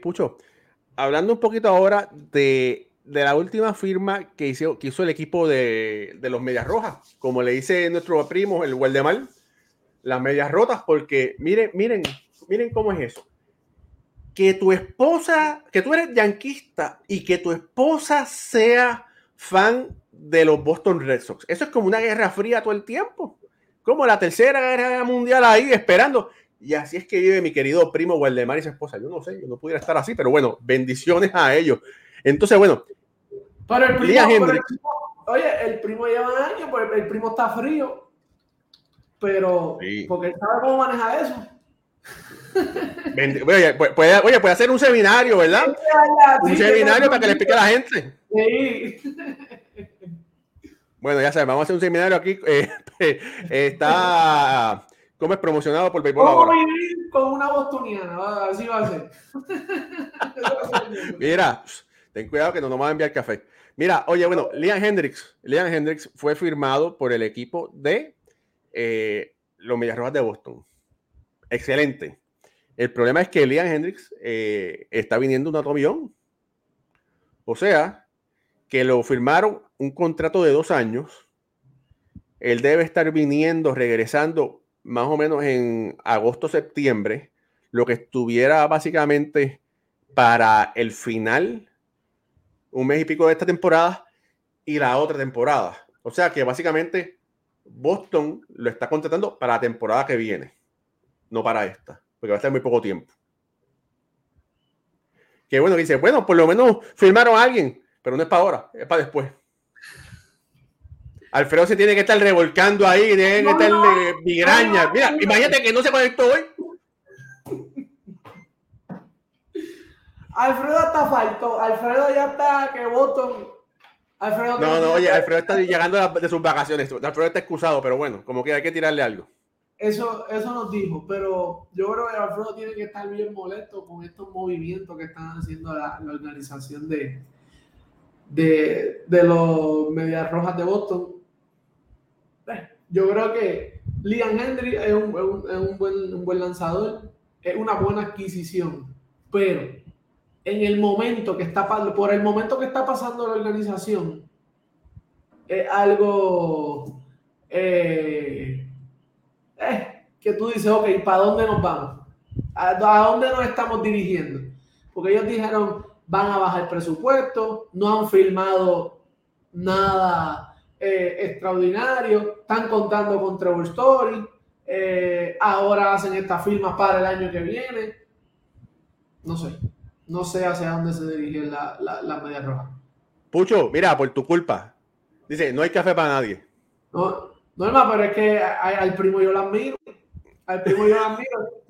Pucho, hablando un poquito ahora de, la última firma que hizo, que hizo el equipo de, los Medias Rojas, como le dice nuestro primo, el Guardemar, las Medias Rotas, porque miren, miren, miren cómo es eso. Que tu esposa, que tú eres yanquista y que tu esposa sea fan de los Boston Red Sox. Eso es como una guerra fría todo el tiempo. Como la tercera guerra mundial ahí esperando. Y así es que vive mi querido primo Waldemar y su esposa. Yo no sé, yo no pudiera estar así, pero bueno, bendiciones a ellos. Entonces, bueno. Pero el primo, oye, el primo lleva años, pues el primo está frío. Pero, porque él sabe cómo manejar eso. Oye puede, oye, puede hacer un seminario, ¿verdad? un seminario para que le explique a la gente. Bueno, ya sabes, vamos a hacer un seminario aquí. Eh, está, ¿cómo es promocionado por Béisbol ¿Cómo vivir con una bostoniana? Así va a ser. Mira, ten cuidado que no nos va a enviar café. Mira, oye, bueno, Liam Hendricks, Liam Hendricks fue firmado por el equipo de eh, los Medias Rojas de Boston. Excelente. El problema es que Liam Hendricks eh, está viniendo un otro millón. O sea, que lo firmaron un contrato de dos años. Él debe estar viniendo, regresando más o menos en agosto, septiembre, lo que estuviera básicamente para el final, un mes y pico de esta temporada y la otra temporada. O sea que básicamente Boston lo está contratando para la temporada que viene, no para esta, porque va a estar muy poco tiempo. Que bueno, dice, bueno, por lo menos firmaron a alguien pero no es para ahora, es para después. Alfredo se tiene que estar revolcando ahí, tiene que estar migraña. Mira, imagínate que no se conectó hoy. Alfredo está falto. Alfredo ya está que voto. Alfredo no, no, oye, Alfredo está llegando de sus vacaciones. Alfredo está excusado, pero bueno, como que hay que tirarle algo. Eso, eso nos dijo, pero yo creo que Alfredo tiene que estar bien molesto con estos movimientos que están haciendo la, organización de, de, de, los Medias Rojas de Boston. Eh, yo creo que Liam Henry es un, es un, buen, un buen lanzador, es una buena adquisición, pero en el momento que está por el momento que está pasando la organización es algo eh, eh, que tú dices, ok, ¿para dónde nos vamos? ¿A, dónde nos estamos dirigiendo? Porque ellos dijeron, van a bajar el presupuesto, no han filmado nada eh, extraordinario, están contando con Trevor Story, eh, ahora hacen estas firmas para el año que viene. No sé, no sé hacia dónde se dirige la, la, media roja. Pucho, mira, por tu culpa. Dice, no hay café para nadie. No, no, pero es que al primo yo lo admiro. Al primo yo lo admiro.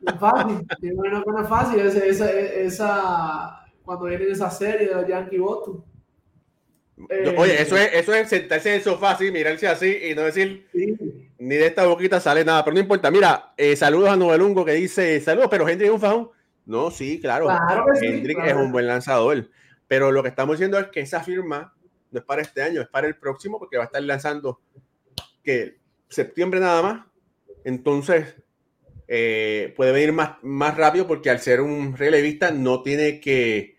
No es fácil. No, no es fácil. Esa, esa, cuando vienen esa serie de los Yankee Boston. Oye, eso es, eso es sentarse en el sofá así, mirarse así y no decir ni de esta boquita sale nada, pero no importa. Mira, eh, saludos a Novelungo que dice saludos, pero Hendrik es un fajón. No, sí, claro. claro Hendrik es un buen lanzador, pero lo que estamos diciendo es que esa firma no es para este año, es para el próximo, porque va a estar lanzando que septiembre nada más. Entonces, eh, puede venir más, más rápido porque al ser un relevista no tiene que,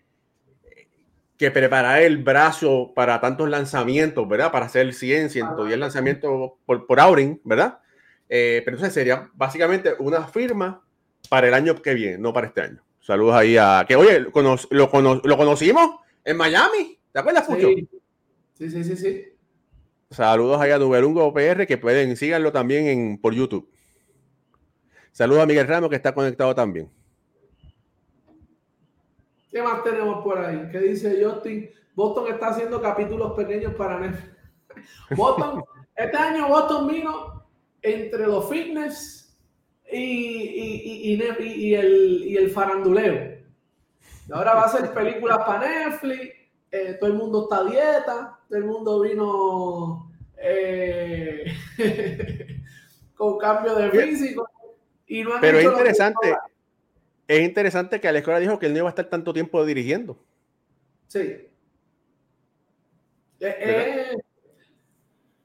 que preparar el brazo para tantos lanzamientos, ¿verdad? Para hacer 100, 110 lanzamientos por, por outing, ¿verdad? Eh, pero entonces sería básicamente una firma para el año que viene, no para este año. Saludos ahí a que, oye, lo, conocimos en Miami, ¿te acuerdas, Pucho? Sí, sí, sí. Saludos ahí a Duberungo PR que pueden, síganlo también en, por YouTube. Saludos a Miguel Ramos que está conectado también. ¿Qué más tenemos por ahí? ¿Qué dice Justin? Boston está haciendo capítulos pequeños para Netflix. Boston, este año Boston vino entre los fitness y, y, y, y, el, y el faranduleo. Ahora va a ser películas para Netflix eh, todo el mundo está a dieta, todo el mundo vino eh, con cambio de físico. Y no Pero es interesante, es interesante que Alex dijo que él no iba a estar tanto tiempo dirigiendo. Sí. Eh,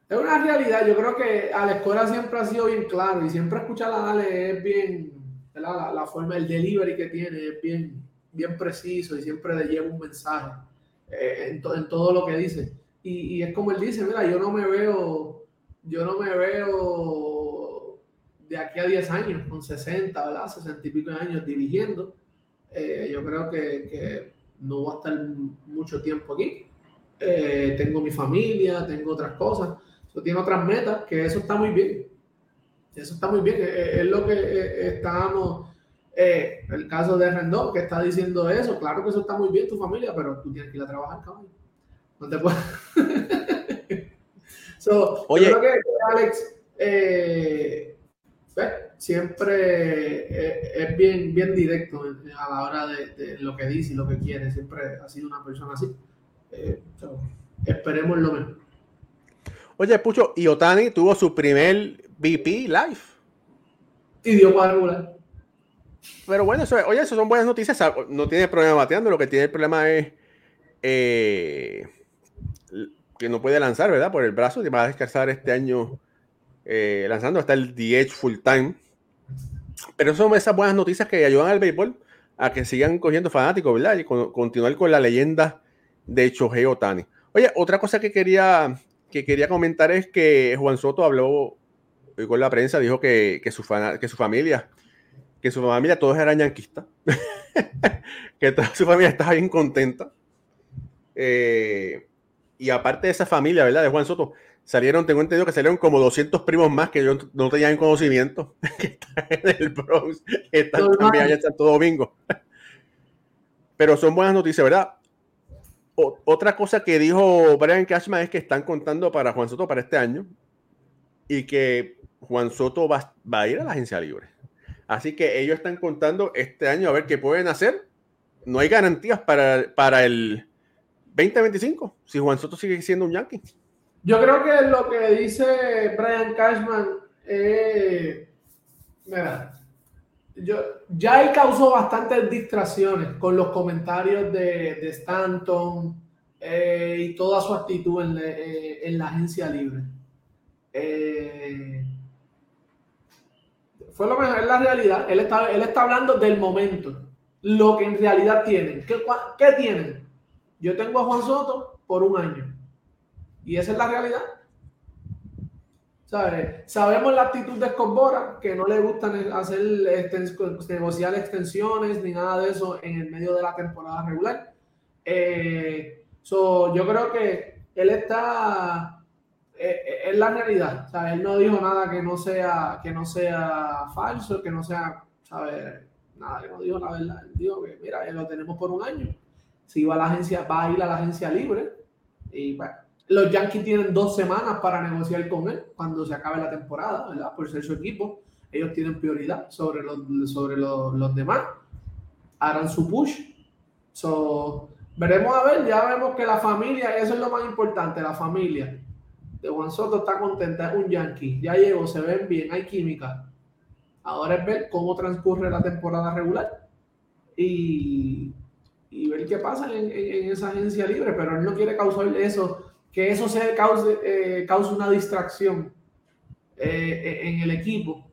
es una realidad. Yo creo que Alex Cora siempre ha sido bien claro y siempre escuchar a Ale es bien, la, la, forma, el delivery que tiene es bien, bien preciso y siempre le lleva un mensaje. Eh, en, todo lo que dice. Y, es como él dice, mira, yo no me veo, yo no me veo de aquí a 10 años, con 60, ¿verdad? 60 y pico de años dirigiendo. Eh, yo creo que, no voy a estar mucho tiempo aquí. Eh, tengo mi familia, tengo otras cosas, yo tiene otras metas, que eso está muy bien. Eso está muy bien, es, lo que estábamos eh, el caso de Rendón, que está diciendo eso, claro que eso está muy bien tu familia, pero tú tienes que ir a trabajar, cabrón. No te puedes. Oye, yo creo que Alex eh, siempre eh, es, bien, bien directo a la hora de, lo que dice y lo que quiere. Siempre ha sido una persona así. esperemos lo mejor. Oye, Pucho, y Otani tuvo su primer VP live. Y dio cuadrangular. Pero bueno, eso, oye, eso son buenas noticias. No tiene problema bateando, lo que tiene el problema es eh, que no puede lanzar, ¿verdad? Por el brazo, y va a descansar este año eh, lanzando hasta el DH full time. Pero son esas buenas noticias que ayudan al béisbol a que sigan cogiendo fanáticos, ¿verdad? Y continuar con la leyenda de Shohei Otani. Oye, otra cosa que quería, que quería comentar es que Juan Soto habló con la prensa, dijo que, que, su, que su familia que su familia todos eran yanquistas, que toda su familia estaba bien contenta. Eh, y aparte de esa familia, ¿verdad? De Juan Soto, salieron, tengo entendido que salieron como 200 primos más que yo no tenía en conocimiento, que están en el Bronx, que están también allá en Santo Domingo. Pero son buenas noticias, ¿verdad? otra cosa que dijo Brian Cashman es que están contando para Juan Soto para este año y que Juan Soto va a ir a la agencia libre. Así que ellos están contando este año a ver qué pueden hacer. No hay garantías para, para el 2025 si Juan Soto sigue siendo un Yankee. Yo creo que lo que dice Brian Cashman Eh, mira, yo, ya él causó bastantes distracciones con los comentarios de, Stanton eh, y toda su actitud en, eh, en la agencia libre. fue lo mejor, es la realidad. Él está, él está hablando del momento, lo que en realidad tienen. ¿Qué, ¿Qué tienen? Yo tengo a Juan Soto por un año. Y esa es la realidad. Sabemos la actitud de Escombora, que no le gustan hacer negociar extensiones ni nada de eso en el medio de la temporada regular. Eh, yo creo que él está eh, en la realidad. Sea, él no dijo nada que no sea, que no sea falso, que no sea, ¿sabes? Nada, que no dijo la verdad. Él dijo que, mira, lo tenemos por un año. Si va a la agencia, va a ir a la agencia libre. Y bueno, los Yankees tienen dos semanas para negociar con él cuando se acabe la temporada, ¿verdad? Por ser su equipo. Ellos tienen prioridad sobre los, sobre los, demás. Harán su push. So, veremos a ver, ya vemos que la familia, eso es lo más importante, la familia de Juan Soto está contenta, es un Yankee, ya llegó, se ven bien, hay química. Ahora es ver cómo transcurre la temporada regular y, y ver qué pasa en, en, esa agencia libre, pero él no quiere causar eso que eso se cause, eh, cause una distracción eh, en el equipo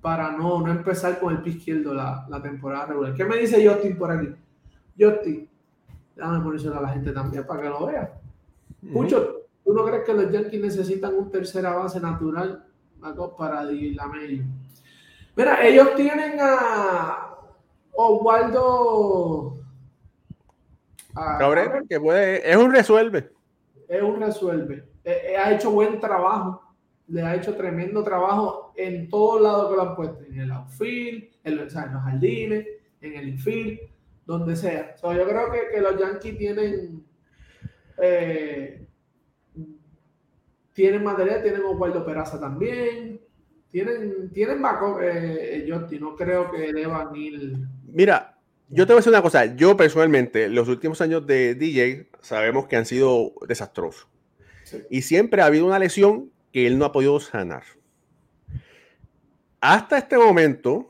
para no, no empezar con el pie izquierdo la, la, temporada regular. ¿Qué me dice Justin por aquí? Justin, déjame ponérselo a la gente también para que lo vea. Mucho, ¿tú no crees que los Yankees necesitan un tercera base natural para la medio? Mira, ellos tienen a Oswaldo. Cabrera, que puede, es un resuelve es un resuelve. Eh, eh, ha hecho buen trabajo, le ha hecho tremendo trabajo en todos lados que lo han puesto, en el outfield, en, los, jardines, en el infield, donde sea. yo creo que, los Yankees tienen eh, tienen material, tienen Osvaldo Peraza también, tienen, tienen eh, no creo que deban ir. Mira, yo te voy a decir una cosa. Yo personalmente, los últimos años de DJ sabemos que han sido desastrosos. Y siempre ha habido una lesión que él no ha podido sanar. Hasta este momento,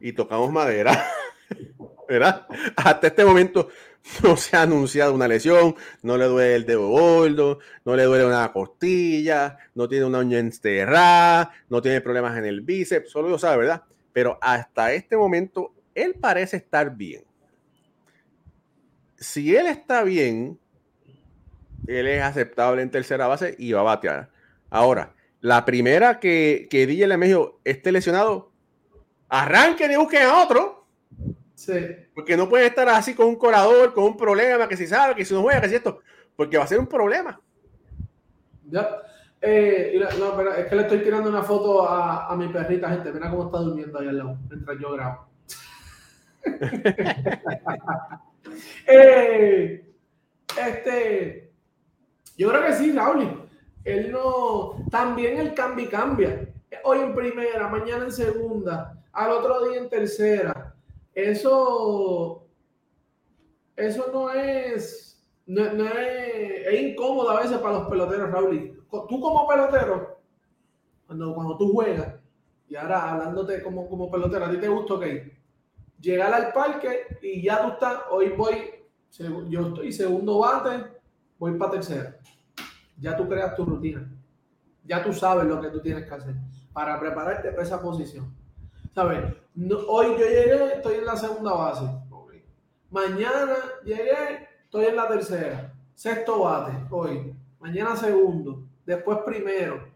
y tocamos madera, ¿verdad? Hasta este momento no se ha anunciado una lesión, no le duele el dedo gordo, no le duele una costilla, no tiene una uña enterrada, no tiene problemas en el bíceps, solo lo sabe, ¿verdad? Pero hasta este momento él parece estar bien. Si él está bien, él es aceptable en tercera base y va a batear. Ahora, la primera que, que DJ le dijo esté lesionado, arranquen y busquen a otro. Sí. Porque no puede estar así con un corador, con un problema, que si sabe, que si no juega, que si esto, porque va a ser un problema. Ya. Eh, es que le estoy tirando una foto a, a, mi perrita, gente. Mira cómo está durmiendo ahí al lado, mientras yo grabo. eh, este, yo creo que sí, Raúl. Él no. También el cambio cambia. Hoy en primera, mañana en segunda, al otro día en tercera. Eso. Eso no es. No, no es, es incómodo a veces para los peloteros, Raúl tú como pelotero, cuando, cuando tú juegas, y ahora hablándote como, como pelotero, a ti te gusta, ok, llegar al parque y ya tú estás, hoy voy, yo estoy segundo bate, voy para tercera. Ya tú creas tu rutina. Ya tú sabes lo que tú tienes que hacer para prepararte para esa posición. ¿Sabes? hoy yo llegué, estoy en la segunda base. Mañana llegué, estoy en la tercera. Sexto bate, hoy. Mañana segundo después primero.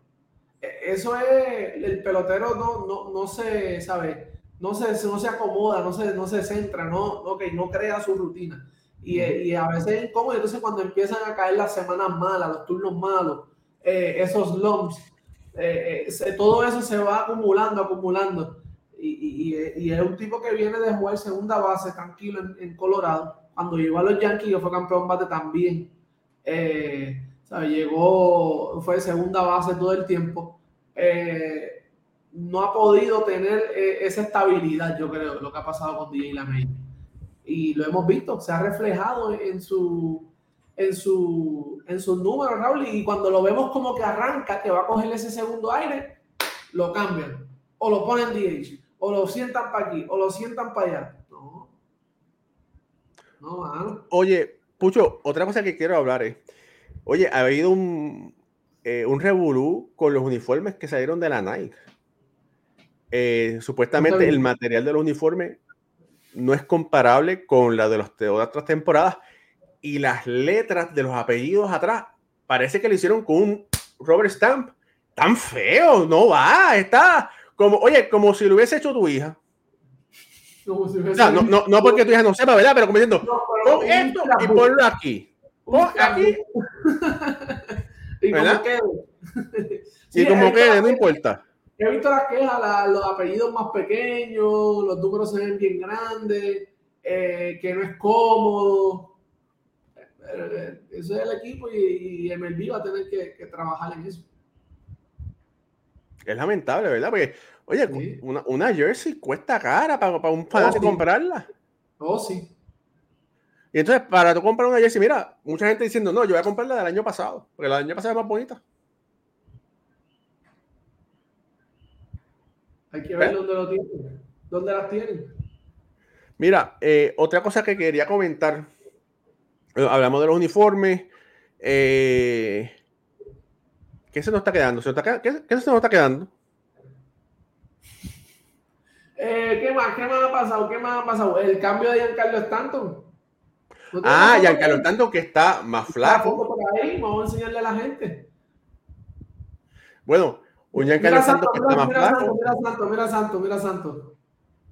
E, eso es, el pelotero no, no, no se, sabe, no se, no se acomoda, no se, no se centra, no, okay, no crea su rutina. Y, y, a veces es incómodo. Entonces, cuando empiezan a caer las semanas malas, los turnos malos, eh, esos lumps, eh, eh, todo eso se va acumulando, acumulando. Y, y, y, es un tipo que viene de jugar segunda base tranquilo en, en Colorado. Cuando llegó a los Yankees, yo fue campeón bate también. Eh, Llegó, fue segunda base todo el tiempo. Eh, no ha podido tener eh, esa estabilidad, yo creo, lo que ha pasado con DJ Lamey. Y lo hemos visto, se ha reflejado en su, en su, en sus números, Raúl, y cuando lo vemos como que arranca, que va a coger ese segundo aire, lo cambian, o lo ponen DH, o lo sientan para aquí, o lo sientan para allá. No. No, mano. Oye, Pucho, otra cosa que quiero hablar es, oye, ha habido un, eh, un revolú con los uniformes que salieron de la Nike. Eh, supuestamente el material de los uniformes no es comparable con la de, los, de otras temporadas y las letras de los apellidos atrás parece que lo hicieron con un Robert Stamp. Tan feo, no va, está como, oye, como si lo hubiese hecho tu hija. No, no, no, porque tu hija no sepa, ¿verdad? Pero como diciendo, pon esto y ponlo aquí. Pon aquí. y como quede. y como quede, no importa. He visto las quejas, los apellidos más pequeños, los números se ven bien grandes, eh, que no es cómodo. Eh, eso es el equipo y, y MLB va a tener que, trabajar en eso. Es lamentable, ¿verdad? Porque, oye, una, una, jersey cuesta cara para, para un fanático oh, comprarla. Oh, sí. Y entonces, para tú comprar una jersey, mira, mucha gente diciendo, no, yo voy a comprarla del año pasado, porque la del año pasado es más bonita. Hay que ver dónde lo tienen. ¿Dónde las tienen? Mira, eh, otra cosa que quería comentar. Hablamos de los uniformes. Eh, ¿Qué se nos está quedando? ¿Se qué, se nos está quedando? ¿Qué más? ¿Qué más ha pasado? ¿Qué más ha pasado? El cambio de Giancarlo Stanton. ah, Giancarlo Stanton que está más flaco. Por ahí, vamos a enseñarle a la gente. Bueno, un Giancarlo Santos que está más mira Santo, mira Santo, mira Santo, mira Santo.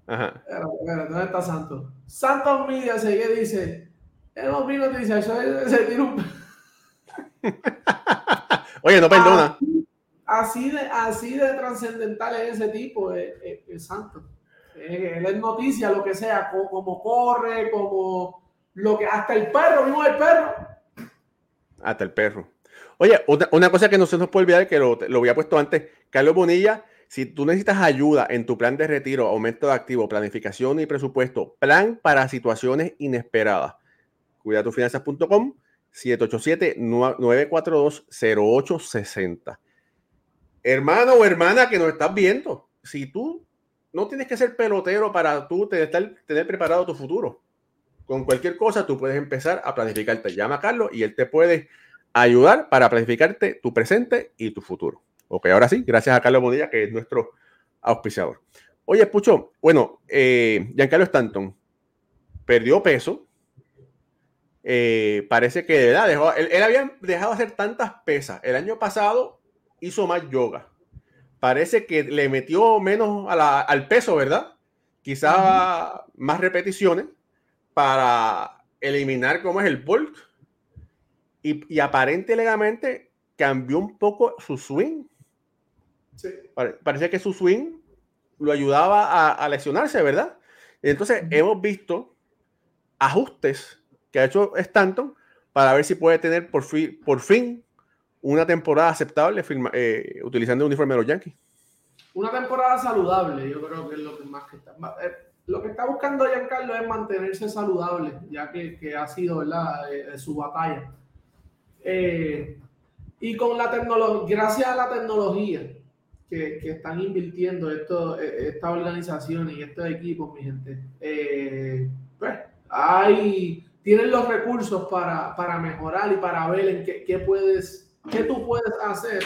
Ajá. ¿Dónde está Santo? Santos Media se dice, hemos visto dice, se tira un... Oye, no perdona. Así, de, así de trascendental es ese tipo, es, Santo. Él es noticia, lo que sea, como, corre, como lo que, hasta el perro, mismo el perro. Hasta el perro. Oye, una, cosa que no se nos puede olvidar, que lo, lo había puesto antes, Carlos Bonilla, si tú necesitas ayuda en tu plan de retiro, aumento de activo, planificación y presupuesto, plan para situaciones inesperadas, cuidatufinanzas.com 787-942-0860. Hermano o hermana que nos estás viendo, si tú no tienes que ser pelotero para tú tener, preparado tu futuro, con cualquier cosa tú puedes empezar a planificarte. Llama a Carlos y él te puede ayudar para planificarte tu presente y tu futuro. Ok, ahora sí, gracias a Carlos Bonilla, que es nuestro auspiciador. Oye, Pucho, bueno, eh, Giancarlo Stanton perdió peso. Eh, parece que de verdad él, había dejado de hacer tantas pesas. El año pasado hizo más yoga. Parece que le metió menos al peso, ¿verdad? Quizá más repeticiones para eliminar cómo es el bulk y, y aparentemente cambió un poco su swing. Sí. Parecía que su swing lo ayudaba a, lesionarse, ¿verdad? Entonces hemos visto ajustes que ha hecho Stanton para ver si puede tener por fin, por fin una temporada aceptable eh, utilizando el uniforme de los Yankees. Una temporada saludable, yo creo que es lo que más que está. Eh, lo que está buscando Giancarlo es mantenerse saludable, ya que, ha sido ¿verdad? Eh, su batalla. Eh, y con la tecnología, gracias a la tecnología que, que están invirtiendo e, estas organizaciones y estos equipos, mi gente, pues hay, tienen los recursos para, para mejorar y para ver en qué, qué, puedes, qué tú puedes hacer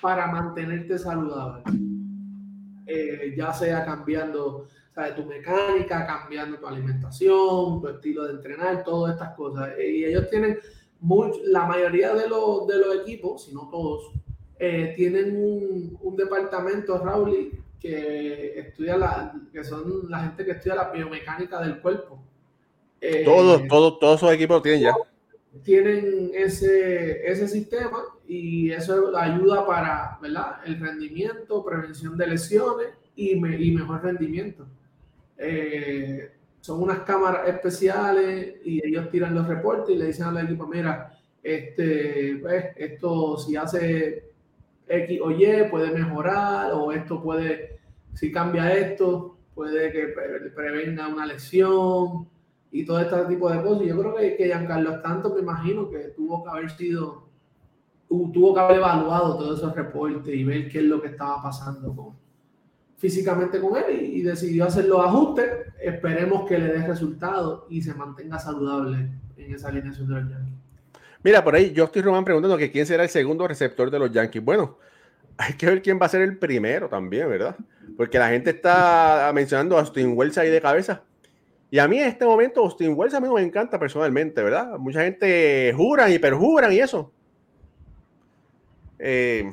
para mantenerte saludable. Eh, ya sea cambiando tu mecánica, cambiando tu alimentación, tu estilo de entrenar, todas estas cosas. Y ellos tienen la mayoría de los, de los equipos, si no todos, eh, tienen un, un, departamento, Raúl, que estudia la, que son la gente que estudia la biomecánica del cuerpo. Eh, todos, todos, todos esos equipos tienen ya. Tienen ese, ese sistema y eso ayuda para ¿verdad? el rendimiento, prevención de lesiones y, me, y mejor rendimiento. Eh, son unas cámaras especiales y ellos tiran los reportes y le dicen al equipo, mira, este, pues, esto si hace X o Y puede mejorar o esto puede, si cambia esto, puede que prevenga una lesión y todo este tipo de cosas. Yo creo que, que Giancarlo Tanto me imagino que tuvo que haber sido, tuvo que haber evaluado todos esos reportes y ver qué es lo que estaba pasando con, físicamente con él y, decidió hacer los ajustes. Esperemos que le dé resultado y se mantenga saludable en esa alineación de los Yankees. Mira, por ahí yo estoy Román preguntando que quién será el segundo receptor de los Yankees. Bueno, hay que ver quién va a ser el primero también, ¿verdad? Porque la gente está mencionando a Austin Wells ahí de cabeza. Y a mí en este momento Austin Wells a mí me encanta personalmente, ¿verdad? Mucha gente juran y perjuran y eso. Eh,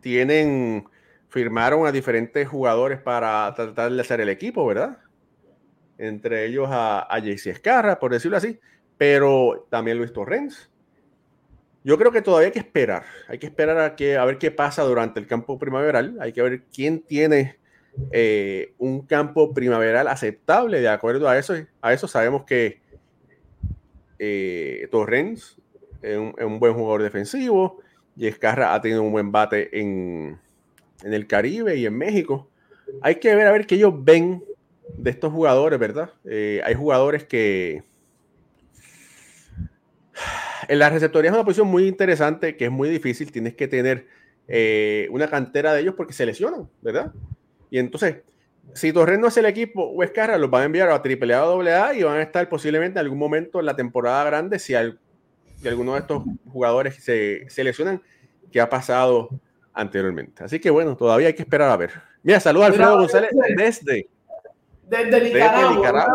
tienen, firmaron a diferentes jugadores para tratar de hacer el equipo, ¿verdad? Entre ellos a, a JC Escarra, por decirlo así, pero también Luis Torrens. Yo creo que todavía hay que esperar. Hay que esperar a, que, a ver qué pasa durante el campo primaveral. Hay que ver quién tiene eh, un campo primaveral aceptable. De acuerdo a eso, a eso sabemos que eh, Torrens es un, buen jugador defensivo. Y Escarra ha tenido un buen bate en, el Caribe y en México. Hay que ver a ver qué ellos ven de estos jugadores, ¿verdad? Eh, hay jugadores que en la receptoría es una posición muy interesante, que es muy difícil. Tienes que tener una cantera de ellos porque se lesionan, ¿verdad? Y entonces, si Torres no es el equipo o Escarra, los van a enviar a AAA AA y van a estar posiblemente en algún momento en la temporada grande si, alguno de estos jugadores se, se lesionan, que ha pasado anteriormente. Así que bueno, todavía hay que esperar a ver. Mira, saludos a Alfredo González desde, desde Nicaragua.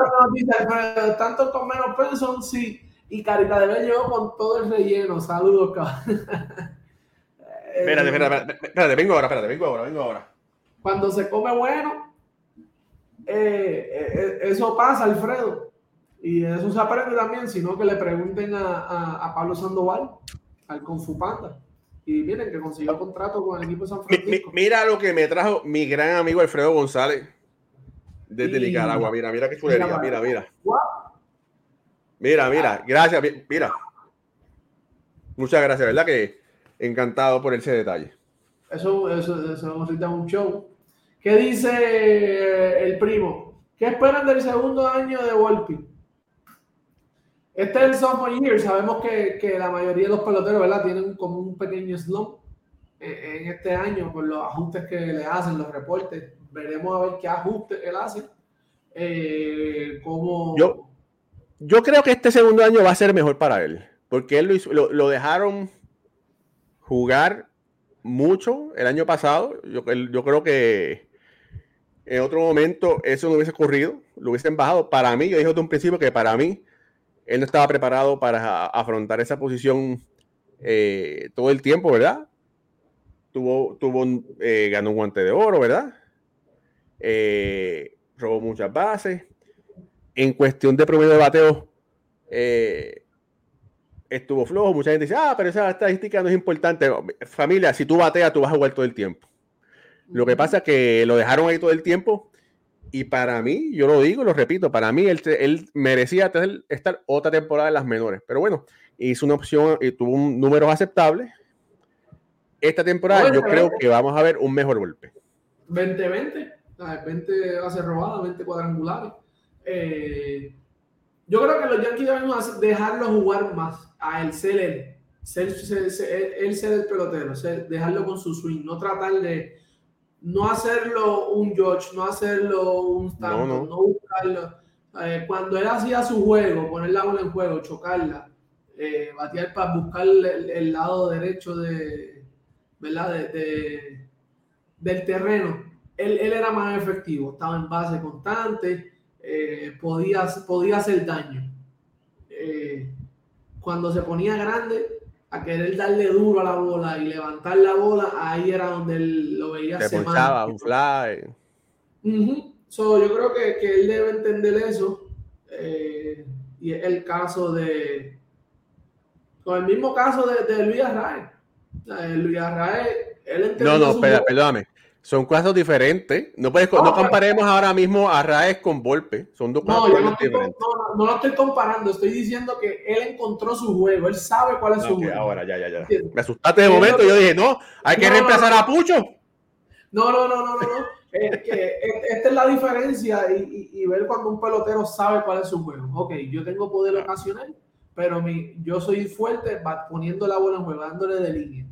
tanto con menos peso, sí y Carita de Bello con todo el relleno. Saludos, cabrón. espérate, espérate, espérate, vengo ahora, espérate, vengo ahora, vengo ahora. Cuando se come bueno, eh, eh, eh, eso pasa, Alfredo. Y eso se aprende también, sino que le pregunten a, a, Pablo Sandoval, al Confu Panda. Y miren que consiguió contrato con el equipo de San Francisco. mira lo que me trajo mi gran amigo Alfredo González desde Nicaragua. Mira, mira qué chulería. Mira, mira. Mira, mira, gracias, mira. Muchas gracias, ¿verdad? Que encantado por ese detalle. Eso, eso, eso necesita un show. ¿Qué dice el primo? ¿Qué esperan del segundo año de Volpi? Este es el sophomore year. Sabemos que, que, la mayoría de los peloteros, ¿verdad? Tienen como un pequeño slump en, este año por los ajustes que le hacen, los reportes. Veremos a ver qué ajustes él hace. Eh, cómo, Yo, yo creo que este segundo año va a ser mejor para él, porque él lo, lo, dejaron jugar mucho el año pasado. Yo, yo, creo que en otro momento eso no hubiese ocurrido, lo hubiesen bajado. Para mí, yo dije desde un principio que para mí él no estaba preparado para afrontar esa posición eh, todo el tiempo, ¿verdad? Tuvo, tuvo eh, ganó un guante de oro, ¿verdad? Eh, robó muchas bases en cuestión de promedio de bateo, eh, estuvo flojo. Mucha gente dice, ah, pero esa estadística no es importante. Familia, si tú bateas, tú vas a jugar todo el tiempo. Lo que pasa es que lo dejaron ahí todo el tiempo. Y para mí, yo lo digo, lo repito, para mí él, merecía estar otra temporada en las menores. Pero bueno, hizo una opción y tuvo un número aceptable. Esta temporada yo creo que vamos a ver un mejor golpe. 20-20, 20 bases robadas, 20 cuadrangulares. Eh, yo creo que los Yankees deben dejarlo jugar más a él, ser él, ser, él ser el pelotero, dejarlo con su swing, no tratar de no hacerlo un George, no hacerlo un Stanton, no, buscarlo. Eh, cuando él hacía su juego, poner la bola en juego, chocarla, eh, batear para buscar el, lado derecho de, ¿verdad? De, del terreno, él, él, era más efectivo, estaba en base constante, eh, podía, podía hacer daño. Eh, cuando se ponía grande, a querer darle duro a la bola y levantar la bola, ahí era donde él lo veía. Se un fly. yo creo que, que, él debe entender eso. Eh, y es el caso de. Con el mismo caso de, de Luis Arraez. Luis Arraez, él No, no, espera, perdóname. Son casos diferentes. No, puedes, no, comparemos ahora mismo a Raes con Volpe. Son dos no, yo no, diferentes. No, no, lo estoy comparando. Estoy diciendo que él encontró su juego. Él sabe cuál es su juego. Ahora, ya, ya, ya. Me asustaste de momento. Yo dije, no, hay que reemplazar a Pucho. No, no, no, no, no. no. Es que esta es la diferencia y, y, ver cuando un pelotero sabe cuál es su juego. Ok, yo tengo poder ocasional, pero mi, yo soy fuerte poniendo la bola en juego, dándole de línea.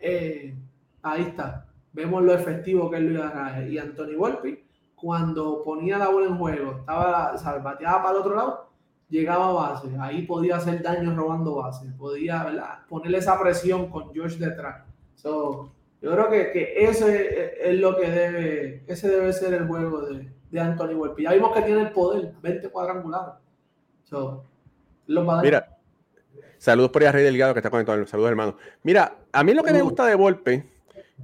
Eh, ahí está. Vemos lo efectivo que es Luis Arraez. Y Anthony Volpi, cuando ponía la bola en juego, estaba, o bateaba para el otro lado, llegaba a base. Ahí podía hacer daño robando base. Podía ponerle esa presión con George detrás. yo creo que, que, ese es lo que debe, ese debe ser el juego de, de Anthony Volpi. Ya vimos que tiene el poder, 20 cuadrangulares. Mira, saludos por ahí a Rey Delgado que está conectado. Saludos, hermano. Mira, a mí lo que me gusta de Volpe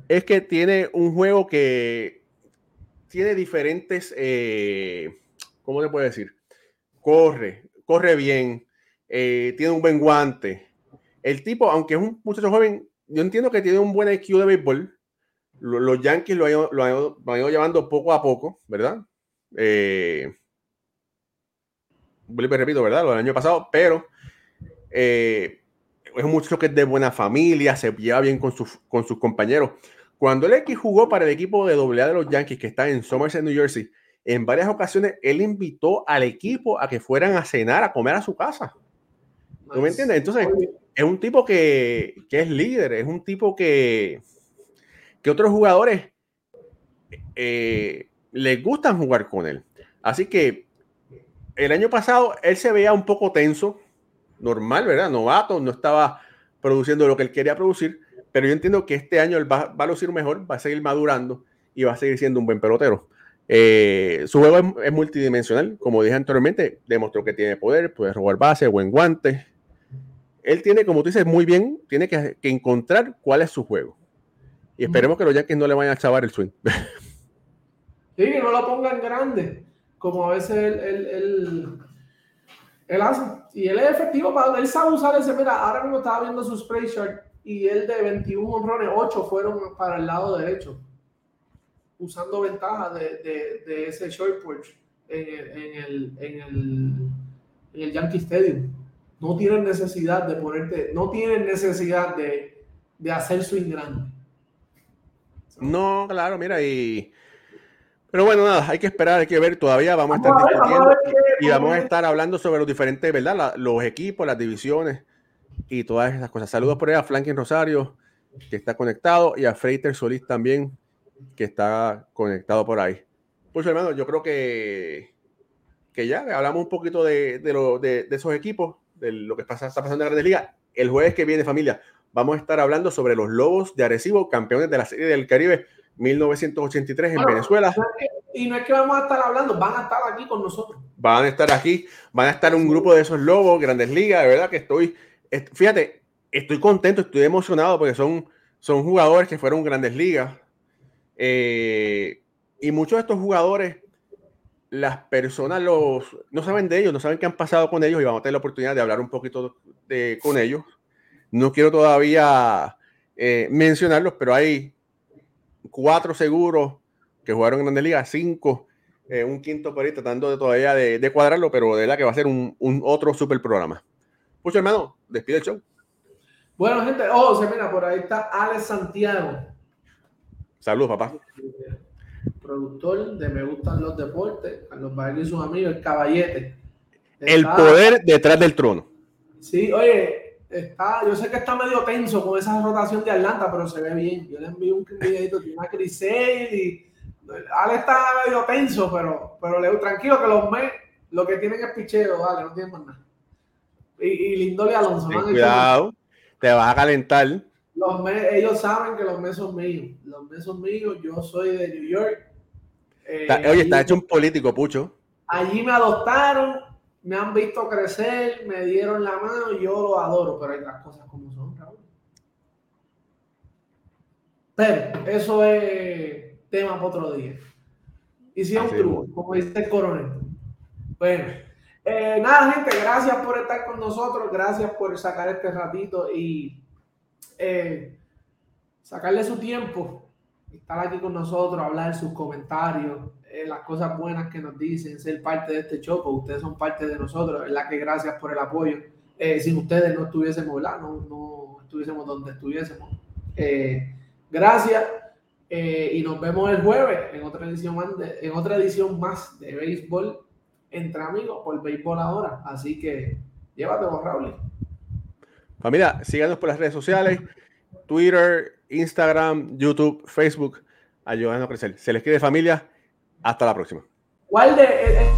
es que tiene un juego que tiene diferentes, eh, ¿cómo se puede decir? Corre, corre bien, eh, tiene un buen guante. El tipo, aunque es un muchacho joven, yo entiendo que tiene un buen IQ de béisbol. Los Yankees lo han, lo ido llevando poco a poco, ¿verdad? Eh, repito, ¿verdad? Lo del año pasado, pero eh, es un muchacho que es de buena familia, se lleva bien con, sus, con sus compañeros. Cuando el X jugó para el equipo de AA de los Yankees, que está en Somerset, New Jersey, en varias ocasiones él invitó al equipo a que fueran a cenar, a comer a su casa. ¿Tú me entiendes? Entonces, es un tipo que, que es líder, es un tipo que, que otros jugadores eh, les gustan jugar con él. Así que el año pasado él se veía un poco tenso, normal, ¿verdad? Novato, no estaba produciendo lo que él quería producir, pero yo entiendo que este año él va, a lucir mejor, va a seguir madurando y va a seguir siendo un buen pelotero. Eh, su juego es, multidimensional, como dije anteriormente, demostró que tiene poder, puede robar base, buen guante. Él tiene, como tú dices, muy bien, tiene que, encontrar cuál es su juego. Y esperemos que los Yankees no le vayan a chavar el swing. Sí, que no lo pongan grande, como a veces él, él hace. Y él es efectivo, para, él sabe usar ese. Mira, ahora mismo estaba viendo su spray chart y él de 21 honrones, 8 fueron para el lado derecho, usando ventaja de, de, ese short porch en el, en, el, en, el, en el Yankee Stadium. No tienen necesidad de ponerte, no tienen necesidad de, de hacer swing grande. No, claro, mira, y pero bueno, nada, hay que esperar, hay que ver. Todavía vamos a estar discutiendo y vamos a estar hablando sobre los diferentes, ¿verdad? los equipos, las divisiones y todas esas cosas. Saludos por ahí a Franklin Rosario, que está conectado, y a Freiter Solís también, que está conectado por ahí. Pues hermano, yo creo que, que ya hablamos un poquito de, de, de, esos equipos, de lo que pasa, está pasando en la Grandes Liga. El jueves que viene, familia, vamos a estar hablando sobre los Lobos de Arecibo, campeones de la Serie del Caribe 1983 en Venezuela. Y no es que vamos a estar hablando, van a estar aquí con nosotros. Van a estar aquí, van a estar un grupo de esos lobos, grandes ligas, de verdad que estoy, fíjate, estoy contento, estoy emocionado porque son, son jugadores que fueron grandes ligas. Eh, y muchos de estos jugadores, las personas los, no saben de ellos, no saben qué han pasado con ellos y vamos a tener la oportunidad de hablar un poquito de, con ellos. No quiero todavía eh, mencionarlos, pero hay cuatro seguros que jugaron en Grandes Ligas, cinco, eh, un quinto por ahí tratando de todavía de, cuadrarlo, pero de verdad que va a ser un, otro super programa. Pues hermano, despide el show. Bueno, gente, oh, se mira, por ahí está Alex Santiago. Saludos, papá. Productor de Me Gustan los Deportes, Carlos Baile y sus amigos, el caballete. el poder detrás del trono. Sí, oye, está, yo sé que está medio tenso con esa rotación de Atlanta, pero se ve bien. Yo le envío un videito, tiene una Crisel y Ale está medio tenso, pero, pero le, tranquilo que los mes lo que tienen es picheo, vale, no tienen más nada. Y, y Lindoli Alonso. cuidado, te vas a calentar. Los mes, ellos saben que los mes son míos. Los mes son míos, yo soy de New York. oye, está hecho un político, Pucho. Allí me adoptaron, me han visto crecer, me dieron la mano y yo lo adoro, pero hay las cosas como son, Raúl. Pero eso es tema para otro día. Y si es un truco, como dice el coronel. Bueno, eh, nada, gente, gracias por estar con nosotros, gracias por sacar este ratito y eh, sacarle su tiempo, estar aquí con nosotros, hablar sus comentarios, eh, las cosas buenas que nos dicen, ser parte de este show, porque ustedes son parte de nosotros, ¿verdad? Que gracias por el apoyo. Eh, sin ustedes no estuviésemos, ¿verdad? No, no estuviésemos donde estuviésemos. Eh, gracias. Eh, y nos vemos el jueves en otra edición más de, en otra edición más de béisbol entre amigos por béisbol ahora. Así que llévate, Raúl. Familia, síganos por las redes sociales, Twitter, Instagram, YouTube, Facebook, ayudando a crecer. Se les quiere familia. Hasta la próxima. ¿Cuál de,